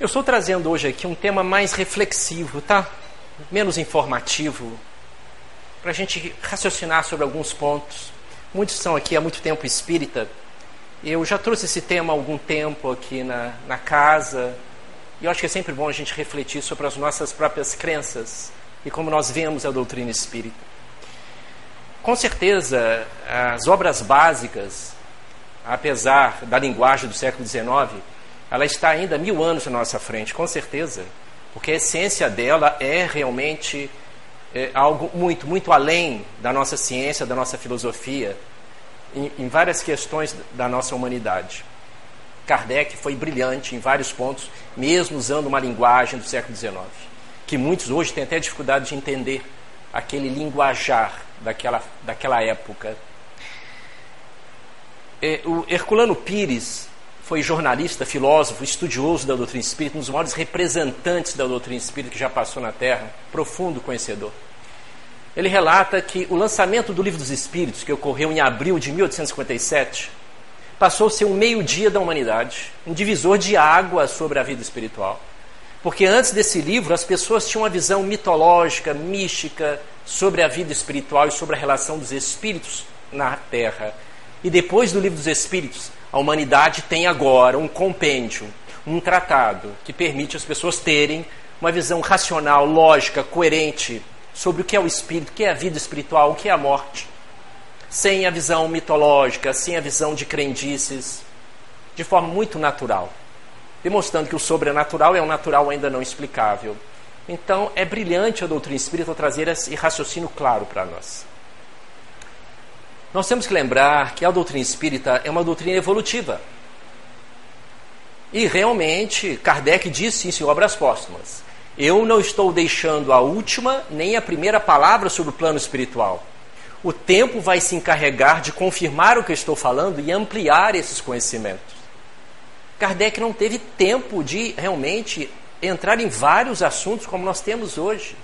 Eu estou trazendo hoje aqui um tema mais reflexivo, tá? Menos informativo, para a gente raciocinar sobre alguns pontos. Muitos são aqui há muito tempo espírita. Eu já trouxe esse tema há algum tempo aqui na, na casa. E eu acho que é sempre bom a gente refletir sobre as nossas próprias crenças e como nós vemos a doutrina espírita. Com certeza, as obras básicas, apesar da linguagem do século XIX, ela está ainda mil anos na nossa frente, com certeza, porque a essência dela é realmente é, algo muito, muito além da nossa ciência, da nossa filosofia, em, em várias questões da nossa humanidade. Kardec foi brilhante em vários pontos, mesmo usando uma linguagem do século XIX, que muitos hoje têm até dificuldade de entender aquele linguajar daquela, daquela época. É, o Herculano Pires foi jornalista, filósofo, estudioso da doutrina espírita, um dos maiores representantes da doutrina espírita que já passou na Terra, profundo conhecedor. Ele relata que o lançamento do Livro dos Espíritos, que ocorreu em abril de 1857, passou a ser um meio-dia da humanidade, um divisor de água sobre a vida espiritual. Porque antes desse livro, as pessoas tinham uma visão mitológica, mística, sobre a vida espiritual e sobre a relação dos espíritos na Terra. E depois do Livro dos Espíritos, a humanidade tem agora um compêndio, um tratado que permite as pessoas terem uma visão racional, lógica, coerente sobre o que é o espírito, o que é a vida espiritual, o que é a morte, sem a visão mitológica, sem a visão de crendices, de forma muito natural, demonstrando que o sobrenatural é um natural ainda não explicável. Então, é brilhante a doutrina espírita trazer esse raciocínio claro para nós. Nós temos que lembrar que a doutrina espírita é uma doutrina evolutiva. E realmente, Kardec disse isso em Obras Póstumas. Eu não estou deixando a última nem a primeira palavra sobre o plano espiritual. O tempo vai se encarregar de confirmar o que eu estou falando e ampliar esses conhecimentos. Kardec não teve tempo de realmente entrar em vários assuntos como nós temos hoje.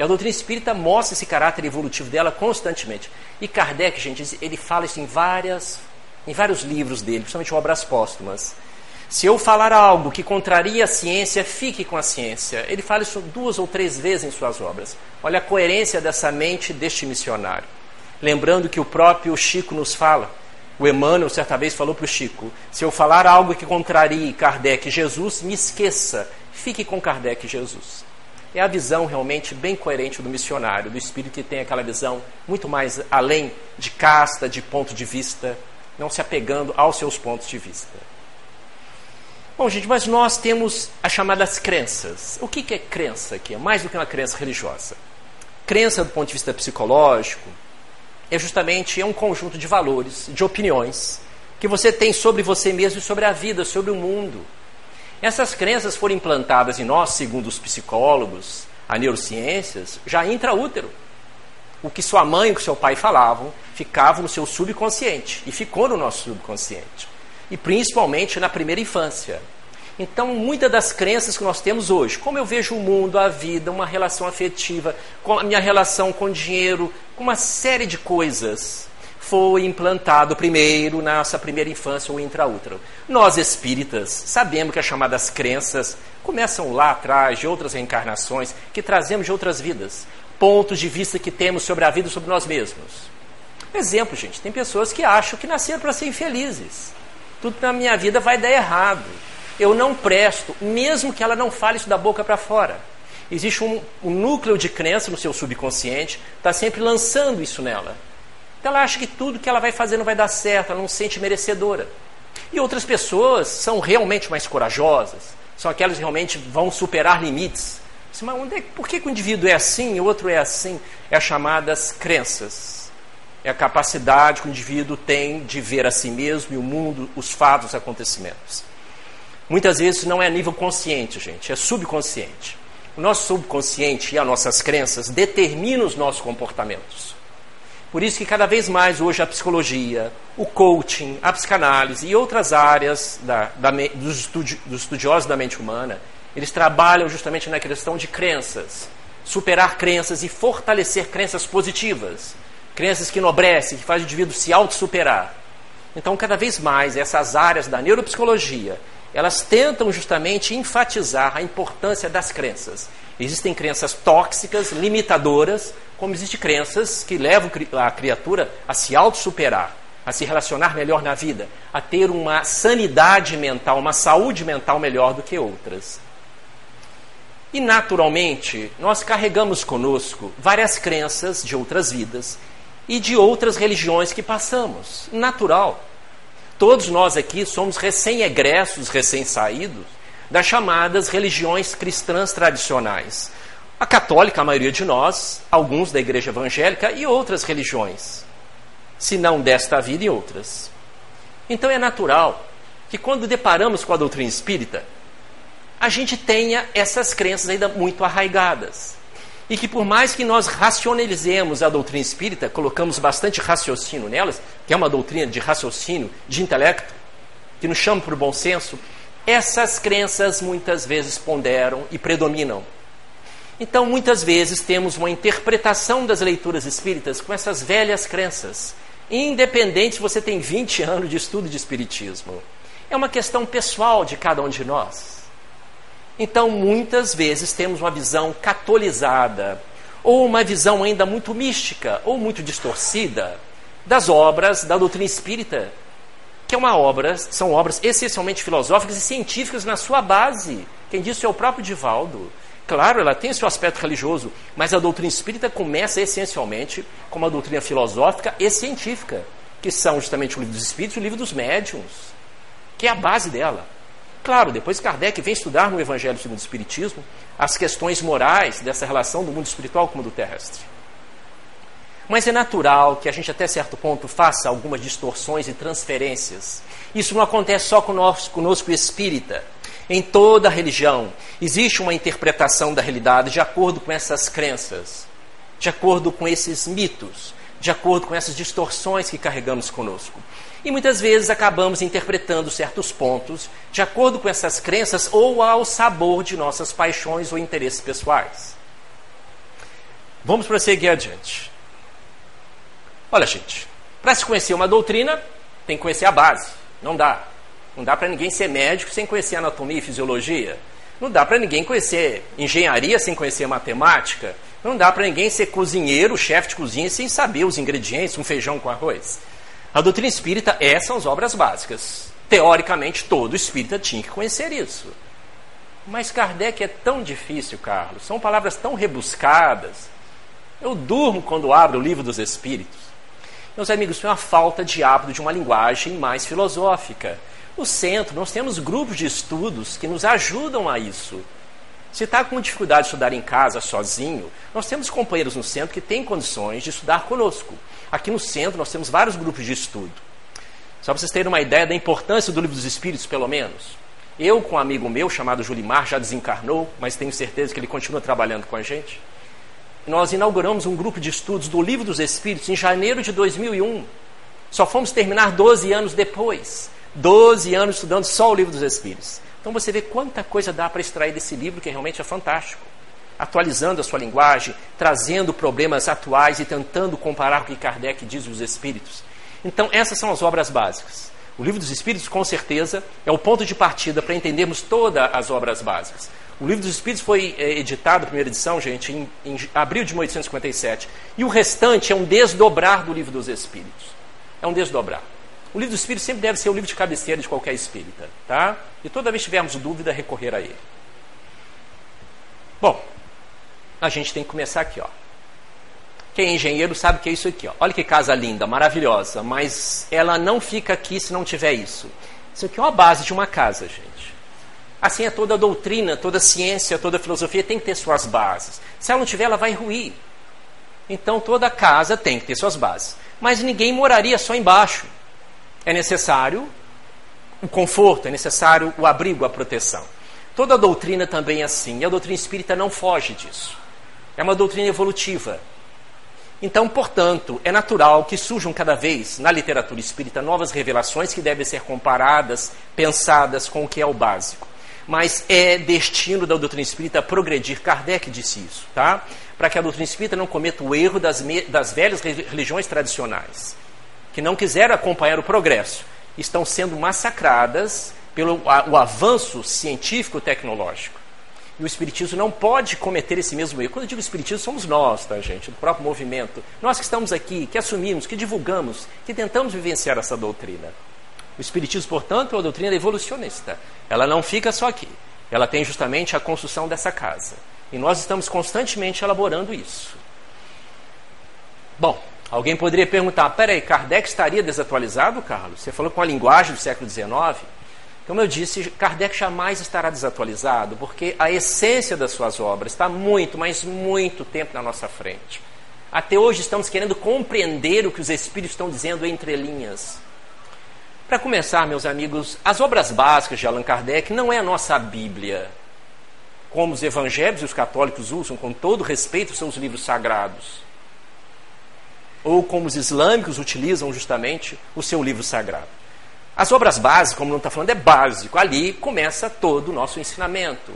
E a doutrina espírita mostra esse caráter evolutivo dela constantemente. E Kardec, gente, ele fala isso em, várias, em vários livros dele, principalmente obras póstumas. Se eu falar algo que contraria a ciência, fique com a ciência. Ele fala isso duas ou três vezes em suas obras. Olha a coerência dessa mente deste missionário. Lembrando que o próprio Chico nos fala. O Emmanuel certa vez falou para o Chico: se eu falar algo que contrarie Kardec e Jesus, me esqueça, fique com Kardec e Jesus é a visão realmente bem coerente do missionário, do espírito que tem aquela visão muito mais além de casta, de ponto de vista, não se apegando aos seus pontos de vista. Bom, gente, mas nós temos as chamadas crenças. O que é crença aqui? É mais do que uma crença religiosa. Crença, do ponto de vista psicológico, é justamente é um conjunto de valores, de opiniões que você tem sobre você mesmo e sobre a vida, sobre o mundo. Essas crenças foram implantadas em nós, segundo os psicólogos, a neurociências, já intraútero. O que sua mãe e o que seu pai falavam ficava no seu subconsciente e ficou no nosso subconsciente. E principalmente na primeira infância. Então, muitas das crenças que nós temos hoje, como eu vejo o mundo, a vida, uma relação afetiva, a minha relação com dinheiro, com uma série de coisas, foi implantado primeiro na nossa primeira infância, o intraútero. Nós espíritas sabemos que as chamadas crenças começam lá atrás, de outras reencarnações, que trazemos de outras vidas, pontos de vista que temos sobre a vida e sobre nós mesmos. Exemplo, gente, tem pessoas que acham que nasceram para ser infelizes. Tudo na minha vida vai dar errado. Eu não presto, mesmo que ela não fale isso da boca para fora. Existe um, um núcleo de crença no seu subconsciente, está sempre lançando isso nela. Então ela acha que tudo que ela vai fazer não vai dar certo, ela não se sente merecedora. E outras pessoas são realmente mais corajosas, são aquelas que realmente vão superar limites. Mas onde é, por que, que o indivíduo é assim e o outro é assim? É as chamadas crenças. É a capacidade que o indivíduo tem de ver a si mesmo e o mundo, os fatos, os acontecimentos. Muitas vezes não é a nível consciente, gente, é subconsciente. O nosso subconsciente e as nossas crenças determinam os nossos comportamentos. Por isso que cada vez mais hoje a psicologia, o coaching, a psicanálise e outras áreas da, da, dos, estudi dos estudiosos da mente humana, eles trabalham justamente na questão de crenças, superar crenças e fortalecer crenças positivas, crenças que enobrecem, que fazem o indivíduo se auto-superar. Então, cada vez mais, essas áreas da neuropsicologia elas tentam justamente enfatizar a importância das crenças. Existem crenças tóxicas, limitadoras, como existem crenças que levam a criatura a se auto-superar, a se relacionar melhor na vida, a ter uma sanidade mental, uma saúde mental melhor do que outras. E naturalmente, nós carregamos conosco várias crenças de outras vidas e de outras religiões que passamos. Natural. Todos nós aqui somos recém-egressos, recém-saídos das chamadas religiões cristãs tradicionais. A católica, a maioria de nós, alguns da igreja evangélica e outras religiões, se não desta vida e outras. Então é natural que quando deparamos com a doutrina espírita, a gente tenha essas crenças ainda muito arraigadas. E que por mais que nós racionalizemos a doutrina espírita, colocamos bastante raciocínio nelas, que é uma doutrina de raciocínio, de intelecto, que nos chama para o bom senso, essas crenças muitas vezes ponderam e predominam. Então, muitas vezes temos uma interpretação das leituras espíritas com essas velhas crenças, independente se você tem 20 anos de estudo de espiritismo. É uma questão pessoal de cada um de nós. Então, muitas vezes temos uma visão catolizada, ou uma visão ainda muito mística, ou muito distorcida, das obras da doutrina espírita, que é uma obra, são obras essencialmente filosóficas e científicas na sua base. Quem disse é o próprio Divaldo. Claro, ela tem seu aspecto religioso, mas a doutrina espírita começa essencialmente com uma doutrina filosófica e científica, que são justamente o livro dos espíritos e o livro dos médiuns, que é a base dela. Claro, depois Kardec vem estudar no Evangelho segundo o Espiritismo as questões morais dessa relação do mundo espiritual com o mundo terrestre. Mas é natural que a gente, até certo ponto, faça algumas distorções e transferências. Isso não acontece só conosco, conosco espírita. Em toda religião existe uma interpretação da realidade de acordo com essas crenças, de acordo com esses mitos, de acordo com essas distorções que carregamos conosco. E muitas vezes acabamos interpretando certos pontos de acordo com essas crenças ou ao sabor de nossas paixões ou interesses pessoais. Vamos prosseguir adiante. Olha, gente, para se conhecer uma doutrina, tem que conhecer a base. Não dá. Não dá para ninguém ser médico sem conhecer anatomia e fisiologia. Não dá para ninguém conhecer engenharia sem conhecer matemática. Não dá para ninguém ser cozinheiro, chefe de cozinha, sem saber os ingredientes, um feijão com arroz. A doutrina espírita, essas são as obras básicas. Teoricamente, todo espírita tinha que conhecer isso. Mas Kardec é tão difícil, Carlos. São palavras tão rebuscadas. Eu durmo quando abro o livro dos Espíritos. Meus amigos, é uma falta de hábito de uma linguagem mais filosófica. No centro, nós temos grupos de estudos que nos ajudam a isso. Se está com dificuldade de estudar em casa sozinho, nós temos companheiros no centro que têm condições de estudar conosco. Aqui no centro nós temos vários grupos de estudo. Só para vocês terem uma ideia da importância do livro dos Espíritos, pelo menos. Eu, com um amigo meu chamado Julimar, já desencarnou, mas tenho certeza que ele continua trabalhando com a gente. Nós inauguramos um grupo de estudos do Livro dos Espíritos em janeiro de 2001. Só fomos terminar 12 anos depois. 12 anos estudando só o Livro dos Espíritos. Então você vê quanta coisa dá para extrair desse livro que realmente é fantástico. Atualizando a sua linguagem, trazendo problemas atuais e tentando comparar com o que Kardec diz dos espíritos. Então, essas são as obras básicas. O livro dos Espíritos, com certeza, é o ponto de partida para entendermos todas as obras básicas. O livro dos Espíritos foi é, editado, primeira edição, gente, em, em abril de 1857. E o restante é um desdobrar do livro dos Espíritos. É um desdobrar. O livro do Espírito sempre deve ser o livro de cabeceira de qualquer espírita, tá? E toda vez que tivermos dúvida, recorrer a ele. Bom, a gente tem que começar aqui, ó. Quem é engenheiro sabe que é isso aqui, ó. Olha que casa linda, maravilhosa, mas ela não fica aqui se não tiver isso. Isso aqui é uma base de uma casa, gente. Assim é toda doutrina, toda ciência, toda filosofia tem que ter suas bases. Se ela não tiver, ela vai ruir. Então toda casa tem que ter suas bases. Mas ninguém moraria só embaixo é necessário o conforto, é necessário o abrigo, a proteção. Toda doutrina também é assim, e a doutrina espírita não foge disso. É uma doutrina evolutiva. Então, portanto, é natural que surjam cada vez na literatura espírita novas revelações que devem ser comparadas, pensadas com o que é o básico. Mas é destino da doutrina espírita progredir. Kardec disse isso, tá? Para que a doutrina espírita não cometa o erro das, das velhas religiões tradicionais que não quiseram acompanhar o progresso, estão sendo massacradas pelo a, o avanço científico-tecnológico. E o Espiritismo não pode cometer esse mesmo erro. Quando eu digo Espiritismo, somos nós, tá, gente? O próprio movimento. Nós que estamos aqui, que assumimos, que divulgamos, que tentamos vivenciar essa doutrina. O Espiritismo, portanto, é uma doutrina evolucionista. Ela não fica só aqui. Ela tem justamente a construção dessa casa. E nós estamos constantemente elaborando isso. Bom, alguém poderia perguntar: peraí, Kardec estaria desatualizado, Carlos? Você falou com a linguagem do século XIX? Como eu disse, Kardec jamais estará desatualizado, porque a essência das suas obras está muito, mas muito tempo na nossa frente. Até hoje estamos querendo compreender o que os Espíritos estão dizendo entre linhas. Para começar, meus amigos, as obras básicas de Allan Kardec não é a nossa Bíblia, como os evangélicos e os católicos usam, com todo respeito, seus livros sagrados. Ou como os islâmicos utilizam justamente o seu livro sagrado. As obras básicas, como não está falando, é básico. Ali começa todo o nosso ensinamento.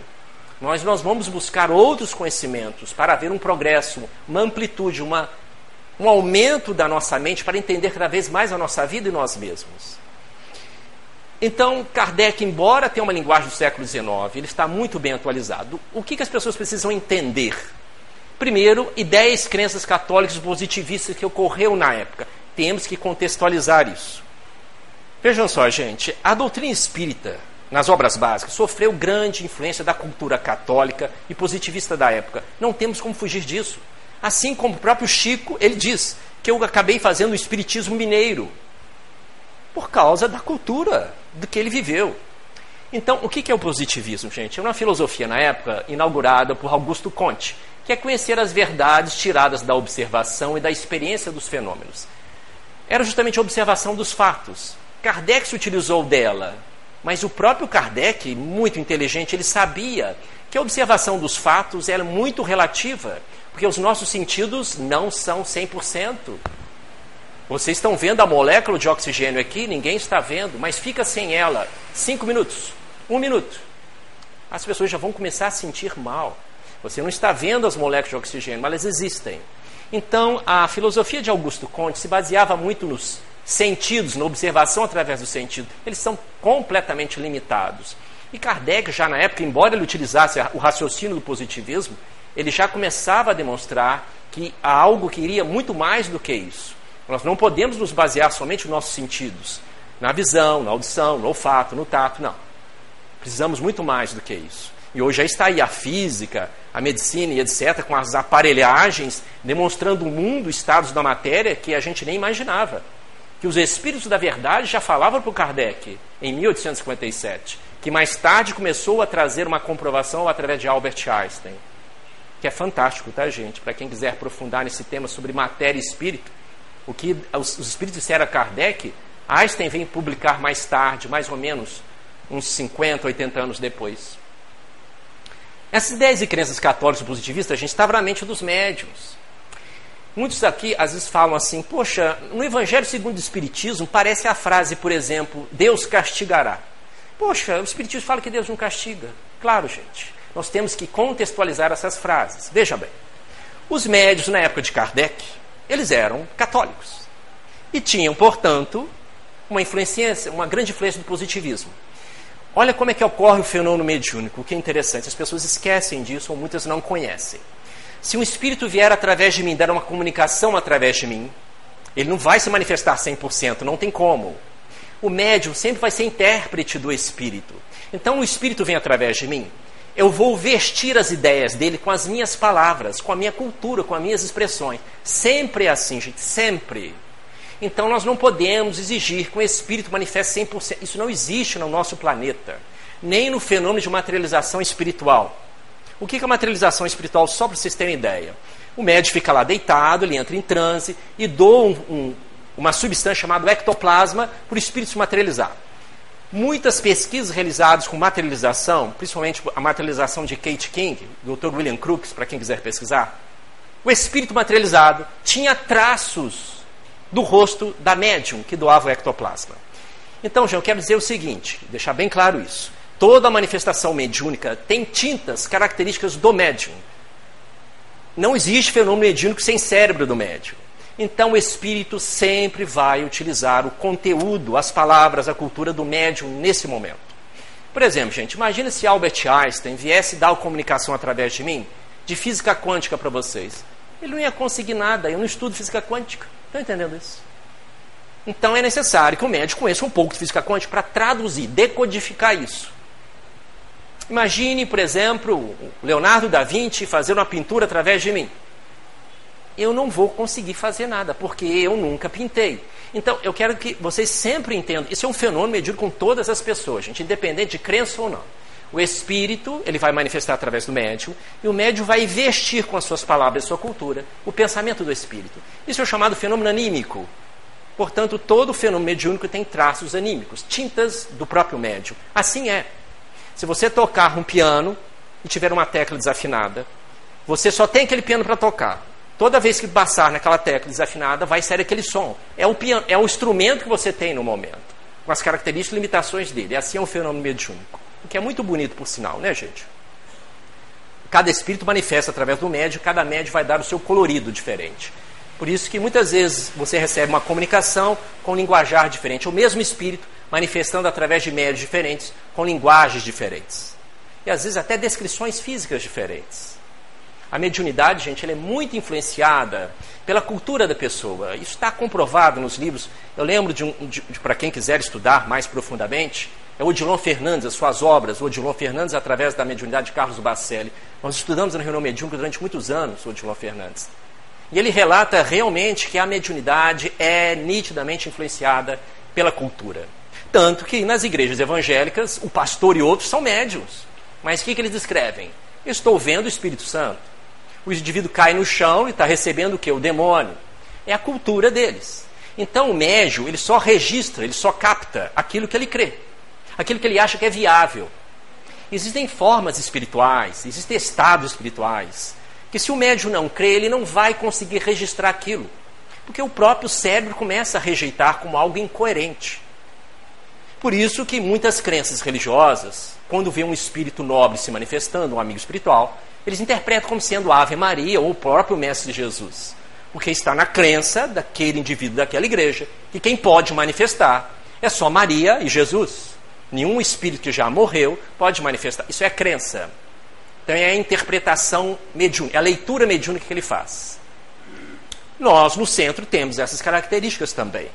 Nós, nós vamos buscar outros conhecimentos para haver um progresso, uma amplitude, uma, um aumento da nossa mente para entender cada vez mais a nossa vida e nós mesmos. Então, Kardec, embora tenha uma linguagem do século XIX, ele está muito bem atualizado. O que, que as pessoas precisam entender? Primeiro, ideias e crenças católicas positivistas que ocorreu na época. Temos que contextualizar isso. Vejam só, gente, a doutrina espírita, nas obras básicas, sofreu grande influência da cultura católica e positivista da época. Não temos como fugir disso. Assim como o próprio Chico, ele diz que eu acabei fazendo o espiritismo mineiro por causa da cultura do que ele viveu. Então, o que é o positivismo, gente? É uma filosofia, na época, inaugurada por Augusto Conte, que é conhecer as verdades tiradas da observação e da experiência dos fenômenos. Era justamente a observação dos fatos, Kardec se utilizou dela, mas o próprio Kardec, muito inteligente, ele sabia que a observação dos fatos era muito relativa, porque os nossos sentidos não são 100%. Vocês estão vendo a molécula de oxigênio aqui? Ninguém está vendo, mas fica sem ela cinco minutos, um minuto. As pessoas já vão começar a sentir mal. Você não está vendo as moléculas de oxigênio, mas elas existem. Então, a filosofia de Augusto Conte se baseava muito nos sentidos, na observação através do sentido, eles são completamente limitados. E Kardec, já na época, embora ele utilizasse o raciocínio do positivismo, ele já começava a demonstrar que há algo que iria muito mais do que isso. Nós não podemos nos basear somente nos nossos sentidos, na visão, na audição, no olfato, no tato, não. Precisamos muito mais do que isso. E hoje já está aí a física, a medicina e etc., com as aparelhagens, demonstrando um mundo, estados da matéria que a gente nem imaginava que os espíritos da verdade já falavam para o Kardec em 1857, que mais tarde começou a trazer uma comprovação através de Albert Einstein, que é fantástico, tá, gente? Para quem quiser aprofundar nesse tema sobre matéria e espírito, o que os espíritos disseram a Kardec, Einstein vem publicar mais tarde, mais ou menos uns 50, 80 anos depois. Essas ideias e crenças católicas positivistas, a gente estava na mente dos médiums. Muitos aqui às vezes falam assim: poxa, no Evangelho segundo o Espiritismo parece a frase, por exemplo, Deus castigará. Poxa, o Espiritismo fala que Deus não castiga. Claro, gente. Nós temos que contextualizar essas frases. Veja bem: os médios na época de Kardec, eles eram católicos. E tinham, portanto, uma influência, uma grande influência do positivismo. Olha como é que ocorre o fenômeno mediúnico, o que é interessante. As pessoas esquecem disso ou muitas não conhecem. Se um espírito vier através de mim, dar uma comunicação através de mim, ele não vai se manifestar 100%, não tem como. O médium sempre vai ser intérprete do espírito. Então o espírito vem através de mim. Eu vou vestir as ideias dele com as minhas palavras, com a minha cultura, com as minhas expressões. Sempre é assim, gente, sempre. Então nós não podemos exigir que o espírito manifeste 100%. Isso não existe no nosso planeta, nem no fenômeno de materialização espiritual. O que é materialização espiritual? Só para vocês terem ideia. O médico fica lá deitado, ele entra em transe e doa um, um, uma substância chamada ectoplasma para o espírito se materializar. Muitas pesquisas realizadas com materialização, principalmente a materialização de Kate King, Dr. William Crookes, para quem quiser pesquisar, o espírito materializado tinha traços do rosto da médium que doava o ectoplasma. Então, João, eu quero dizer o seguinte, deixar bem claro isso. Toda manifestação mediúnica tem tintas características do médium. Não existe fenômeno mediúnico sem cérebro do médium. Então o espírito sempre vai utilizar o conteúdo, as palavras, a cultura do médium nesse momento. Por exemplo, gente, imagina se Albert Einstein viesse dar a comunicação através de mim, de física quântica para vocês. Ele não ia conseguir nada, eu não estudo física quântica. Estão entendendo isso? Então é necessário que o médico conheça um pouco de física quântica para traduzir, decodificar isso. Imagine, por exemplo, Leonardo da Vinci fazer uma pintura através de mim. Eu não vou conseguir fazer nada, porque eu nunca pintei. Então, eu quero que vocês sempre entendam, isso é um fenômeno medido com todas as pessoas, gente, independente de crença ou não. O espírito, ele vai manifestar através do médium, e o médium vai vestir com as suas palavras, sua cultura, o pensamento do espírito. Isso é chamado fenômeno anímico. Portanto, todo fenômeno mediúnico tem traços anímicos, tintas do próprio médium. Assim é. Se você tocar um piano e tiver uma tecla desafinada, você só tem aquele piano para tocar. Toda vez que passar naquela tecla desafinada, vai sair aquele som. É o, piano, é o instrumento que você tem no momento, com as características e limitações dele. Assim é um fenômeno mediúnico. O que é muito bonito, por sinal, né, gente? Cada espírito manifesta através do médio, cada médio vai dar o seu colorido diferente. Por isso que muitas vezes você recebe uma comunicação com linguajar diferente. O mesmo espírito manifestando através de médios diferentes, com linguagens diferentes. E às vezes até descrições físicas diferentes. A mediunidade, gente, ela é muito influenciada pela cultura da pessoa. Isso está comprovado nos livros. Eu lembro de, um, de, de para quem quiser estudar mais profundamente, é Odilon Fernandes, as suas obras, Odilon Fernandes através da mediunidade de Carlos Bacelli. Nós estudamos na reunião mediúnica durante muitos anos Odilon Fernandes. E ele relata realmente que a mediunidade é nitidamente influenciada pela cultura. Tanto que nas igrejas evangélicas, o pastor e outros são médios. Mas o que, que eles descrevem? estou vendo o Espírito Santo o indivíduo cai no chão e está recebendo o que? O demônio. É a cultura deles. Então o médio, ele só registra, ele só capta aquilo que ele crê, aquilo que ele acha que é viável. Existem formas espirituais, existem estados espirituais, que se o médio não crê, ele não vai conseguir registrar aquilo, porque o próprio cérebro começa a rejeitar como algo incoerente. Por isso que muitas crenças religiosas, quando vê um espírito nobre se manifestando, um amigo espiritual, eles interpretam como sendo a Ave Maria ou o próprio Mestre Jesus. Porque está na crença daquele indivíduo daquela igreja que quem pode manifestar é só Maria e Jesus. Nenhum espírito que já morreu pode manifestar. Isso é crença. Então é a interpretação mediúnica, é a leitura mediúnica que ele faz. Nós, no centro, temos essas características também.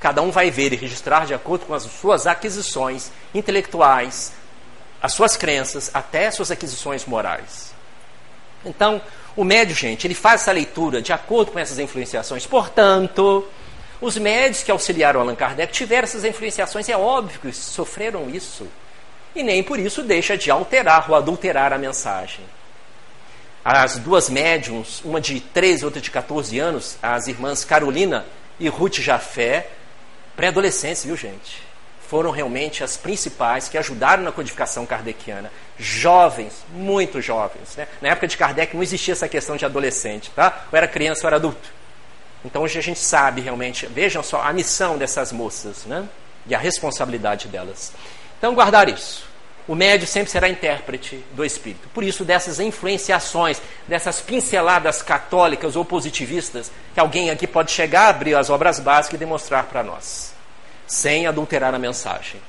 Cada um vai ver e registrar de acordo com as suas aquisições intelectuais, as suas crenças, até as suas aquisições morais. Então, o médio, gente, ele faz essa leitura de acordo com essas influenciações. Portanto, os médios que auxiliaram Allan Kardec tiveram essas influenciações, é óbvio que sofreram isso. E nem por isso deixa de alterar ou adulterar a mensagem. As duas médiums, uma de 13 e outra de 14 anos, as irmãs Carolina e Ruth Jafé, pré-adolescentes, viu gente? foram realmente as principais que ajudaram na codificação kardeciana. Jovens, muito jovens. Né? Na época de Kardec não existia essa questão de adolescente, tá? Ou era criança ou era adulto. Então hoje a gente sabe realmente, vejam só a missão dessas moças, né? E a responsabilidade delas. Então guardar isso. O médio sempre será intérprete do espírito. Por isso, dessas influenciações, dessas pinceladas católicas ou positivistas, que alguém aqui pode chegar, abrir as obras básicas e demonstrar para nós sem adulterar a mensagem.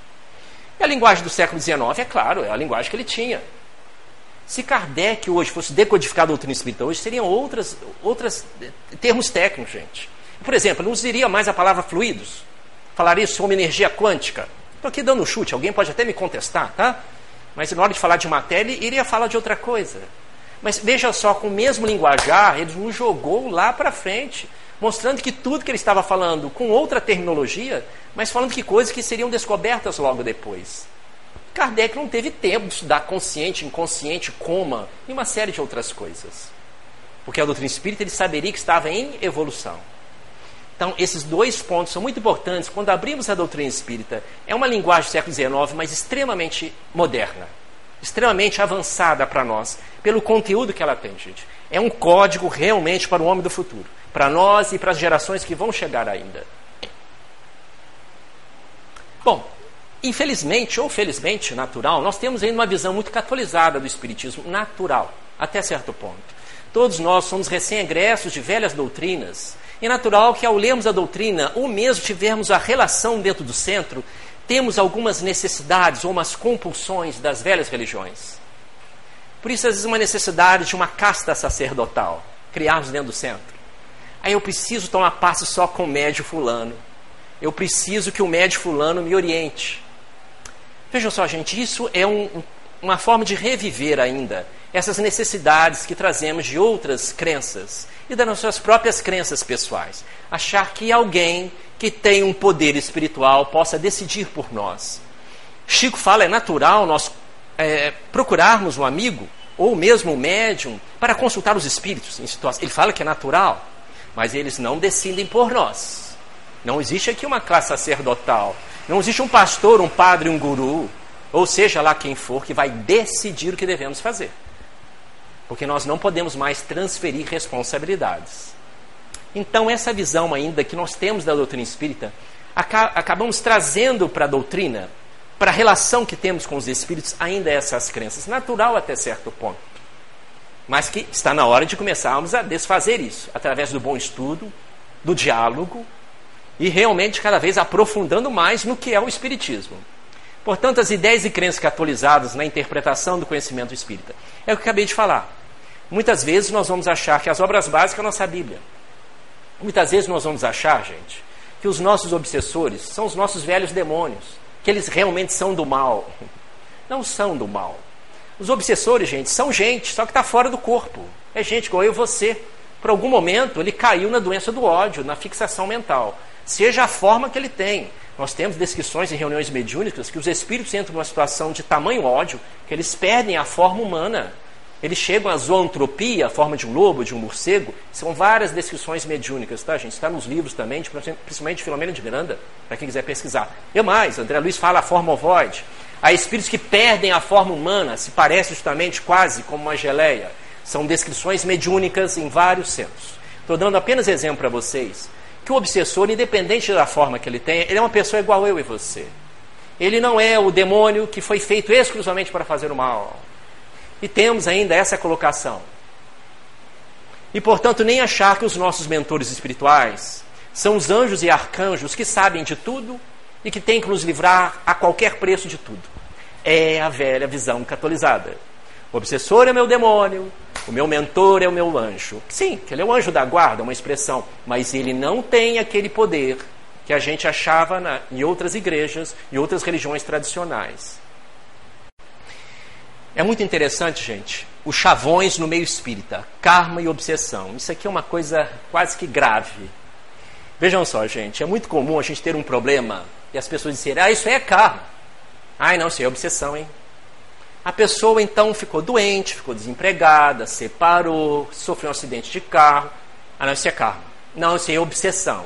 E a linguagem do século XIX, é claro, é a linguagem que ele tinha. Se Kardec hoje fosse decodificar a doutrina espírita, hoje seriam outras, outras termos técnicos, gente. Por exemplo, não usaria mais a palavra fluidos. Falaria sobre energia quântica. Estou aqui dando um chute, alguém pode até me contestar, tá? Mas na hora de falar de matéria, ele iria falar de outra coisa. Mas veja só, com o mesmo linguajar, ele nos jogou lá para frente mostrando que tudo que ele estava falando com outra terminologia, mas falando que coisas que seriam descobertas logo depois. Kardec não teve tempo de estudar consciente, inconsciente, coma e uma série de outras coisas. Porque a doutrina espírita ele saberia que estava em evolução. Então, esses dois pontos são muito importantes. Quando abrimos a doutrina espírita, é uma linguagem do século XIX, mas extremamente moderna, extremamente avançada para nós, pelo conteúdo que ela tem, gente. É um código realmente para o homem do futuro para nós e para as gerações que vão chegar ainda. Bom, infelizmente ou felizmente, natural, nós temos ainda uma visão muito catolizada do Espiritismo, natural, até certo ponto. Todos nós somos recém-egressos de velhas doutrinas, é natural que ao lermos a doutrina, ou mesmo tivermos a relação dentro do centro, temos algumas necessidades ou umas compulsões das velhas religiões. Por isso, às vezes, uma necessidade de uma casta sacerdotal, criarmos dentro do centro. Aí eu preciso tomar passe só com o médio fulano. Eu preciso que o médio fulano me oriente. Vejam só, gente, isso é um, uma forma de reviver ainda essas necessidades que trazemos de outras crenças e das nossas próprias crenças pessoais. Achar que alguém que tem um poder espiritual possa decidir por nós. Chico fala, é natural nós é, procurarmos um amigo ou mesmo um médium para consultar os espíritos. Ele fala que é natural, mas eles não decidem por nós. Não existe aqui uma classe sacerdotal. Não existe um pastor, um padre, um guru, ou seja lá quem for, que vai decidir o que devemos fazer. Porque nós não podemos mais transferir responsabilidades. Então, essa visão ainda que nós temos da doutrina espírita, acabamos trazendo para a doutrina, para a relação que temos com os espíritos, ainda essas crenças. Natural até certo ponto. Mas que está na hora de começarmos a desfazer isso, através do bom estudo, do diálogo, e realmente cada vez aprofundando mais no que é o Espiritismo. Portanto, as ideias e crenças catolizadas na interpretação do conhecimento espírita é o que eu acabei de falar. Muitas vezes nós vamos achar que as obras básicas é a nossa Bíblia. Muitas vezes nós vamos achar, gente, que os nossos obsessores são os nossos velhos demônios, que eles realmente são do mal. Não são do mal. Os obsessores, gente, são gente, só que está fora do corpo. É gente igual eu e você. Por algum momento ele caiu na doença do ódio, na fixação mental. Seja a forma que ele tem. Nós temos descrições em reuniões mediúnicas que os espíritos entram numa situação de tamanho ódio que eles perdem a forma humana. Eles chegam à zoantropia, a forma de um lobo, de um morcego. São várias descrições mediúnicas, tá, gente? Está nos livros também, principalmente de Filomena de Miranda, para quem quiser pesquisar. E mais, André Luiz fala a forma ovoide. Há espíritos que perdem a forma humana, se parece justamente quase como uma geleia. São descrições mediúnicas em vários centros. Estou dando apenas exemplo para vocês que o obsessor, independente da forma que ele tem, ele é uma pessoa igual eu e você. Ele não é o demônio que foi feito exclusivamente para fazer o mal. E temos ainda essa colocação. E, portanto, nem achar que os nossos mentores espirituais são os anjos e arcanjos que sabem de tudo e que têm que nos livrar a qualquer preço de tudo. É a velha visão catolizada. O obsessor é meu demônio, o meu mentor é o meu anjo. Sim, ele é o anjo da guarda, uma expressão, mas ele não tem aquele poder que a gente achava na, em outras igrejas e outras religiões tradicionais. É muito interessante, gente, os chavões no meio espírita, karma e obsessão. Isso aqui é uma coisa quase que grave. Vejam só, gente, é muito comum a gente ter um problema e as pessoas dizerem: ah, isso aí é karma. Ai, não, isso aí é obsessão, hein? A pessoa então ficou doente, ficou desempregada, separou, sofreu um acidente de carro. Ah, não, isso é karma. Não, isso é obsessão.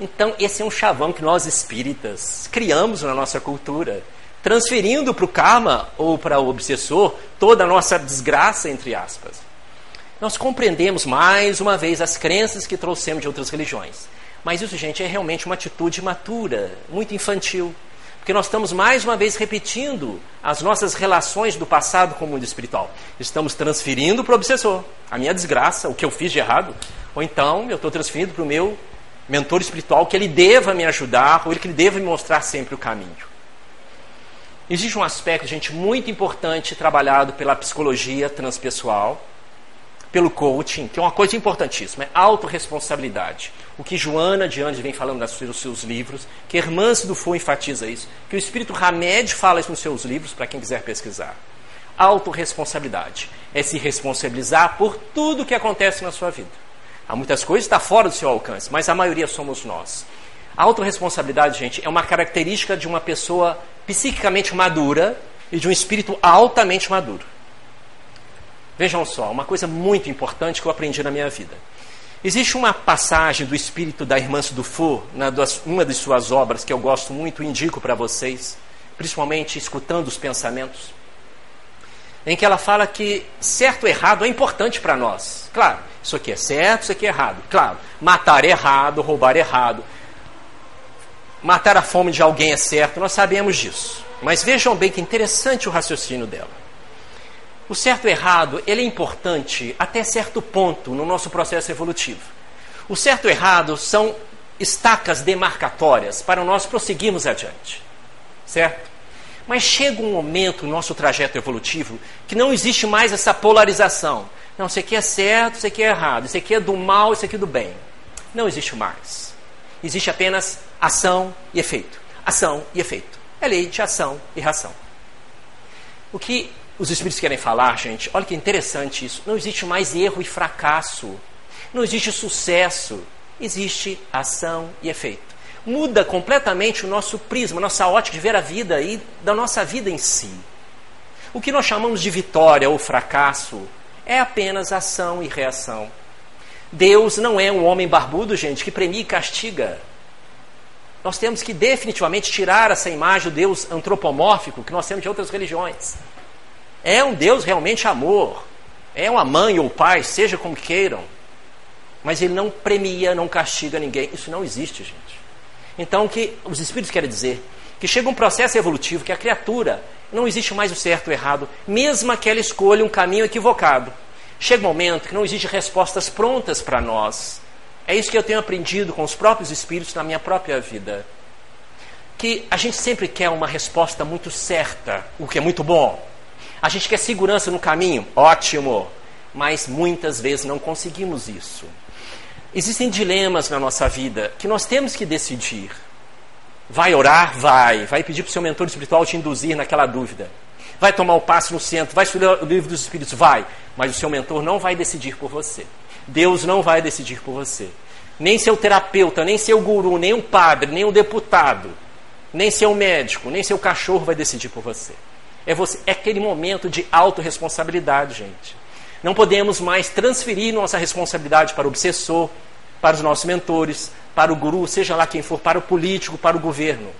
Então, esse é um chavão que nós espíritas criamos na nossa cultura transferindo para o karma ou para o obsessor toda a nossa desgraça, entre aspas. Nós compreendemos mais uma vez as crenças que trouxemos de outras religiões. Mas isso, gente, é realmente uma atitude imatura, muito infantil. Porque nós estamos mais uma vez repetindo as nossas relações do passado com o mundo espiritual. Estamos transferindo para o obsessor a minha desgraça, o que eu fiz de errado. Ou então eu estou transferindo para o meu mentor espiritual que ele deva me ajudar, ou que ele deva me mostrar sempre o caminho. Existe um aspecto, gente, muito importante trabalhado pela psicologia transpessoal, pelo coaching, que é uma coisa importantíssima, é autorresponsabilidade. O que Joana de Andes vem falando nos seus livros, que Hermance Dufour enfatiza isso, que o espírito Hamed fala isso nos seus livros, para quem quiser pesquisar. Autoresponsabilidade é se responsabilizar por tudo que acontece na sua vida. Há muitas coisas que estão fora do seu alcance, mas a maioria somos nós. A autorresponsabilidade, gente, é uma característica de uma pessoa psiquicamente madura e de um espírito altamente maduro. Vejam só, uma coisa muito importante que eu aprendi na minha vida. Existe uma passagem do espírito da irmã Dufour, na uma de suas obras que eu gosto muito e indico para vocês, principalmente escutando os pensamentos, em que ela fala que certo e errado é importante para nós. Claro, isso aqui é certo, isso aqui é errado. Claro, matar é errado, roubar é errado matar a fome de alguém é certo, nós sabemos disso. Mas vejam bem que interessante o raciocínio dela. O certo e o errado, ele é importante até certo ponto no nosso processo evolutivo. O certo e o errado são estacas demarcatórias para nós prosseguirmos adiante. certo? Mas chega um momento no nosso trajeto evolutivo que não existe mais essa polarização. Não, isso aqui é certo, isso aqui é errado, isso aqui é do mal, isso aqui é do bem. Não existe mais. Existe apenas ação e efeito. Ação e efeito. É lei de ação e reação. O que os Espíritos querem falar, gente, olha que interessante isso. Não existe mais erro e fracasso. Não existe sucesso. Existe ação e efeito. Muda completamente o nosso prisma, nossa ótica de ver a vida e da nossa vida em si. O que nós chamamos de vitória ou fracasso é apenas ação e reação. Deus não é um homem barbudo, gente, que premia e castiga. Nós temos que definitivamente tirar essa imagem do Deus antropomórfico que nós temos de outras religiões. É um Deus realmente amor. É uma mãe ou pai, seja como queiram. Mas ele não premia, não castiga ninguém. Isso não existe, gente. Então, o que os Espíritos querem dizer? Que chega um processo evolutivo que a criatura não existe mais o certo ou o errado, mesmo que ela escolha um caminho equivocado. Chega um momento que não existe respostas prontas para nós. É isso que eu tenho aprendido com os próprios espíritos na minha própria vida. Que a gente sempre quer uma resposta muito certa, o que é muito bom. A gente quer segurança no caminho, ótimo. Mas muitas vezes não conseguimos isso. Existem dilemas na nossa vida que nós temos que decidir. Vai orar? Vai. Vai pedir para o seu mentor espiritual te induzir naquela dúvida. Vai tomar o passo no centro, vai estudar o livro dos Espíritos? Vai. Mas o seu mentor não vai decidir por você. Deus não vai decidir por você. Nem seu terapeuta, nem seu guru, nem um padre, nem um deputado, nem seu médico, nem seu cachorro vai decidir por você. É, você, é aquele momento de autorresponsabilidade, gente. Não podemos mais transferir nossa responsabilidade para o obsessor, para os nossos mentores, para o guru, seja lá quem for, para o político, para o governo.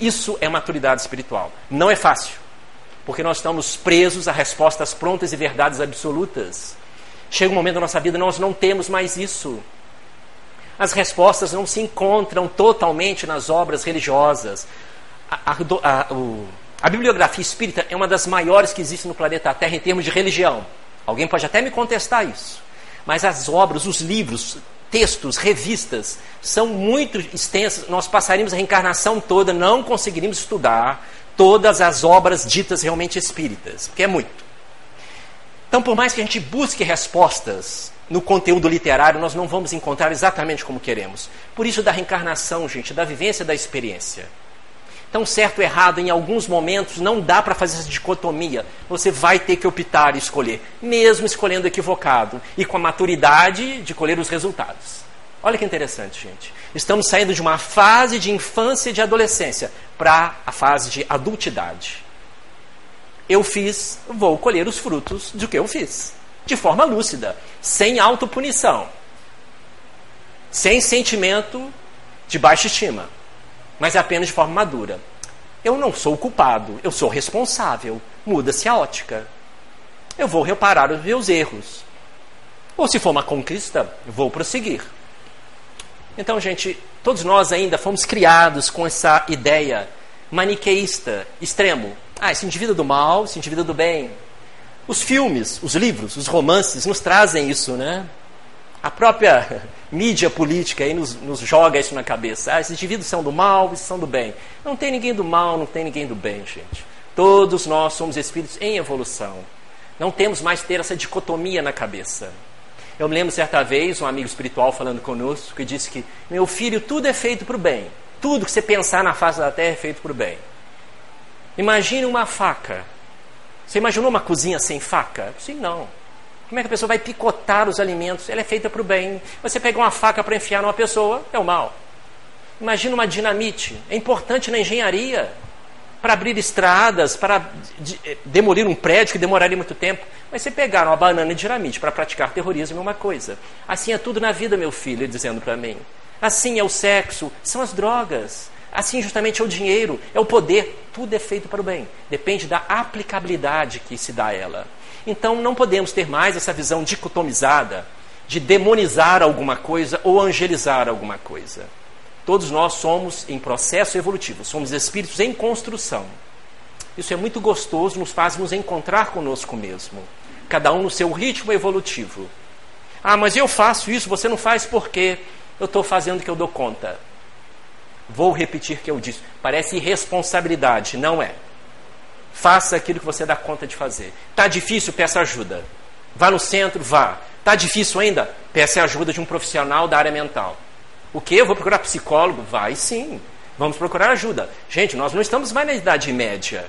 Isso é maturidade espiritual. Não é fácil, porque nós estamos presos a respostas prontas e verdades absolutas. Chega um momento da nossa vida nós não temos mais isso. As respostas não se encontram totalmente nas obras religiosas. A, a, a, o, a bibliografia espírita é uma das maiores que existe no planeta Terra em termos de religião. Alguém pode até me contestar isso. Mas as obras, os livros, textos, revistas, são muito extensas. Nós passaríamos a reencarnação toda, não conseguiríamos estudar todas as obras ditas realmente espíritas, porque é muito. Então, por mais que a gente busque respostas no conteúdo literário, nós não vamos encontrar exatamente como queremos. Por isso, da reencarnação, gente, da vivência da experiência. Então, certo ou errado, em alguns momentos, não dá para fazer essa dicotomia. Você vai ter que optar e escolher, mesmo escolhendo equivocado, e com a maturidade de colher os resultados. Olha que interessante, gente. Estamos saindo de uma fase de infância e de adolescência para a fase de adultidade. Eu fiz, vou colher os frutos do que eu fiz. De forma lúcida, sem autopunição, sem sentimento de baixa estima mas é apenas de forma madura. Eu não sou o culpado, eu sou responsável. Muda-se a ótica. Eu vou reparar os meus erros. Ou se for uma conquista, vou prosseguir. Então, gente, todos nós ainda fomos criados com essa ideia maniqueísta, extremo. Ah, esse indivíduo do mal, esse indivíduo do bem. Os filmes, os livros, os romances nos trazem isso, né? A própria mídia política aí nos, nos, joga isso na cabeça. Ah, esses indivíduos são do mal, esses são do bem. Não tem ninguém do mal, não tem ninguém do bem, gente. Todos nós somos espíritos em evolução. Não temos mais ter essa dicotomia na cabeça. Eu me lembro certa vez um amigo espiritual falando conosco que disse que meu filho, tudo é feito para o bem. Tudo que você pensar na face da terra é feito para o bem. Imagine uma faca. Você imaginou uma cozinha sem faca? Sim, não. Como é que a pessoa vai picotar os alimentos? Ela é feita para o bem. Você pegar uma faca para enfiar numa pessoa, é o mal. Imagina uma dinamite. É importante na engenharia para abrir estradas, para eh, demolir um prédio que demoraria muito tempo. Mas você pegar uma banana de dinamite para praticar terrorismo é uma coisa. Assim é tudo na vida, meu filho, dizendo para mim. Assim é o sexo, são as drogas. Assim justamente é o dinheiro, é o poder. Tudo é feito para o bem. Depende da aplicabilidade que se dá a ela. Então não podemos ter mais essa visão dicotomizada de demonizar alguma coisa ou angelizar alguma coisa. Todos nós somos em processo evolutivo, somos espíritos em construção. Isso é muito gostoso, nos faz nos encontrar conosco mesmo, cada um no seu ritmo evolutivo. Ah, mas eu faço isso, você não faz porque eu estou fazendo o que eu dou conta. Vou repetir o que eu disse. Parece irresponsabilidade, não é. Faça aquilo que você dá conta de fazer. Está difícil, peça ajuda. Vá no centro, vá. Está difícil ainda? Peça ajuda de um profissional da área mental. O que? Eu vou procurar psicólogo? Vai sim. Vamos procurar ajuda. Gente, nós não estamos mais na Idade Média.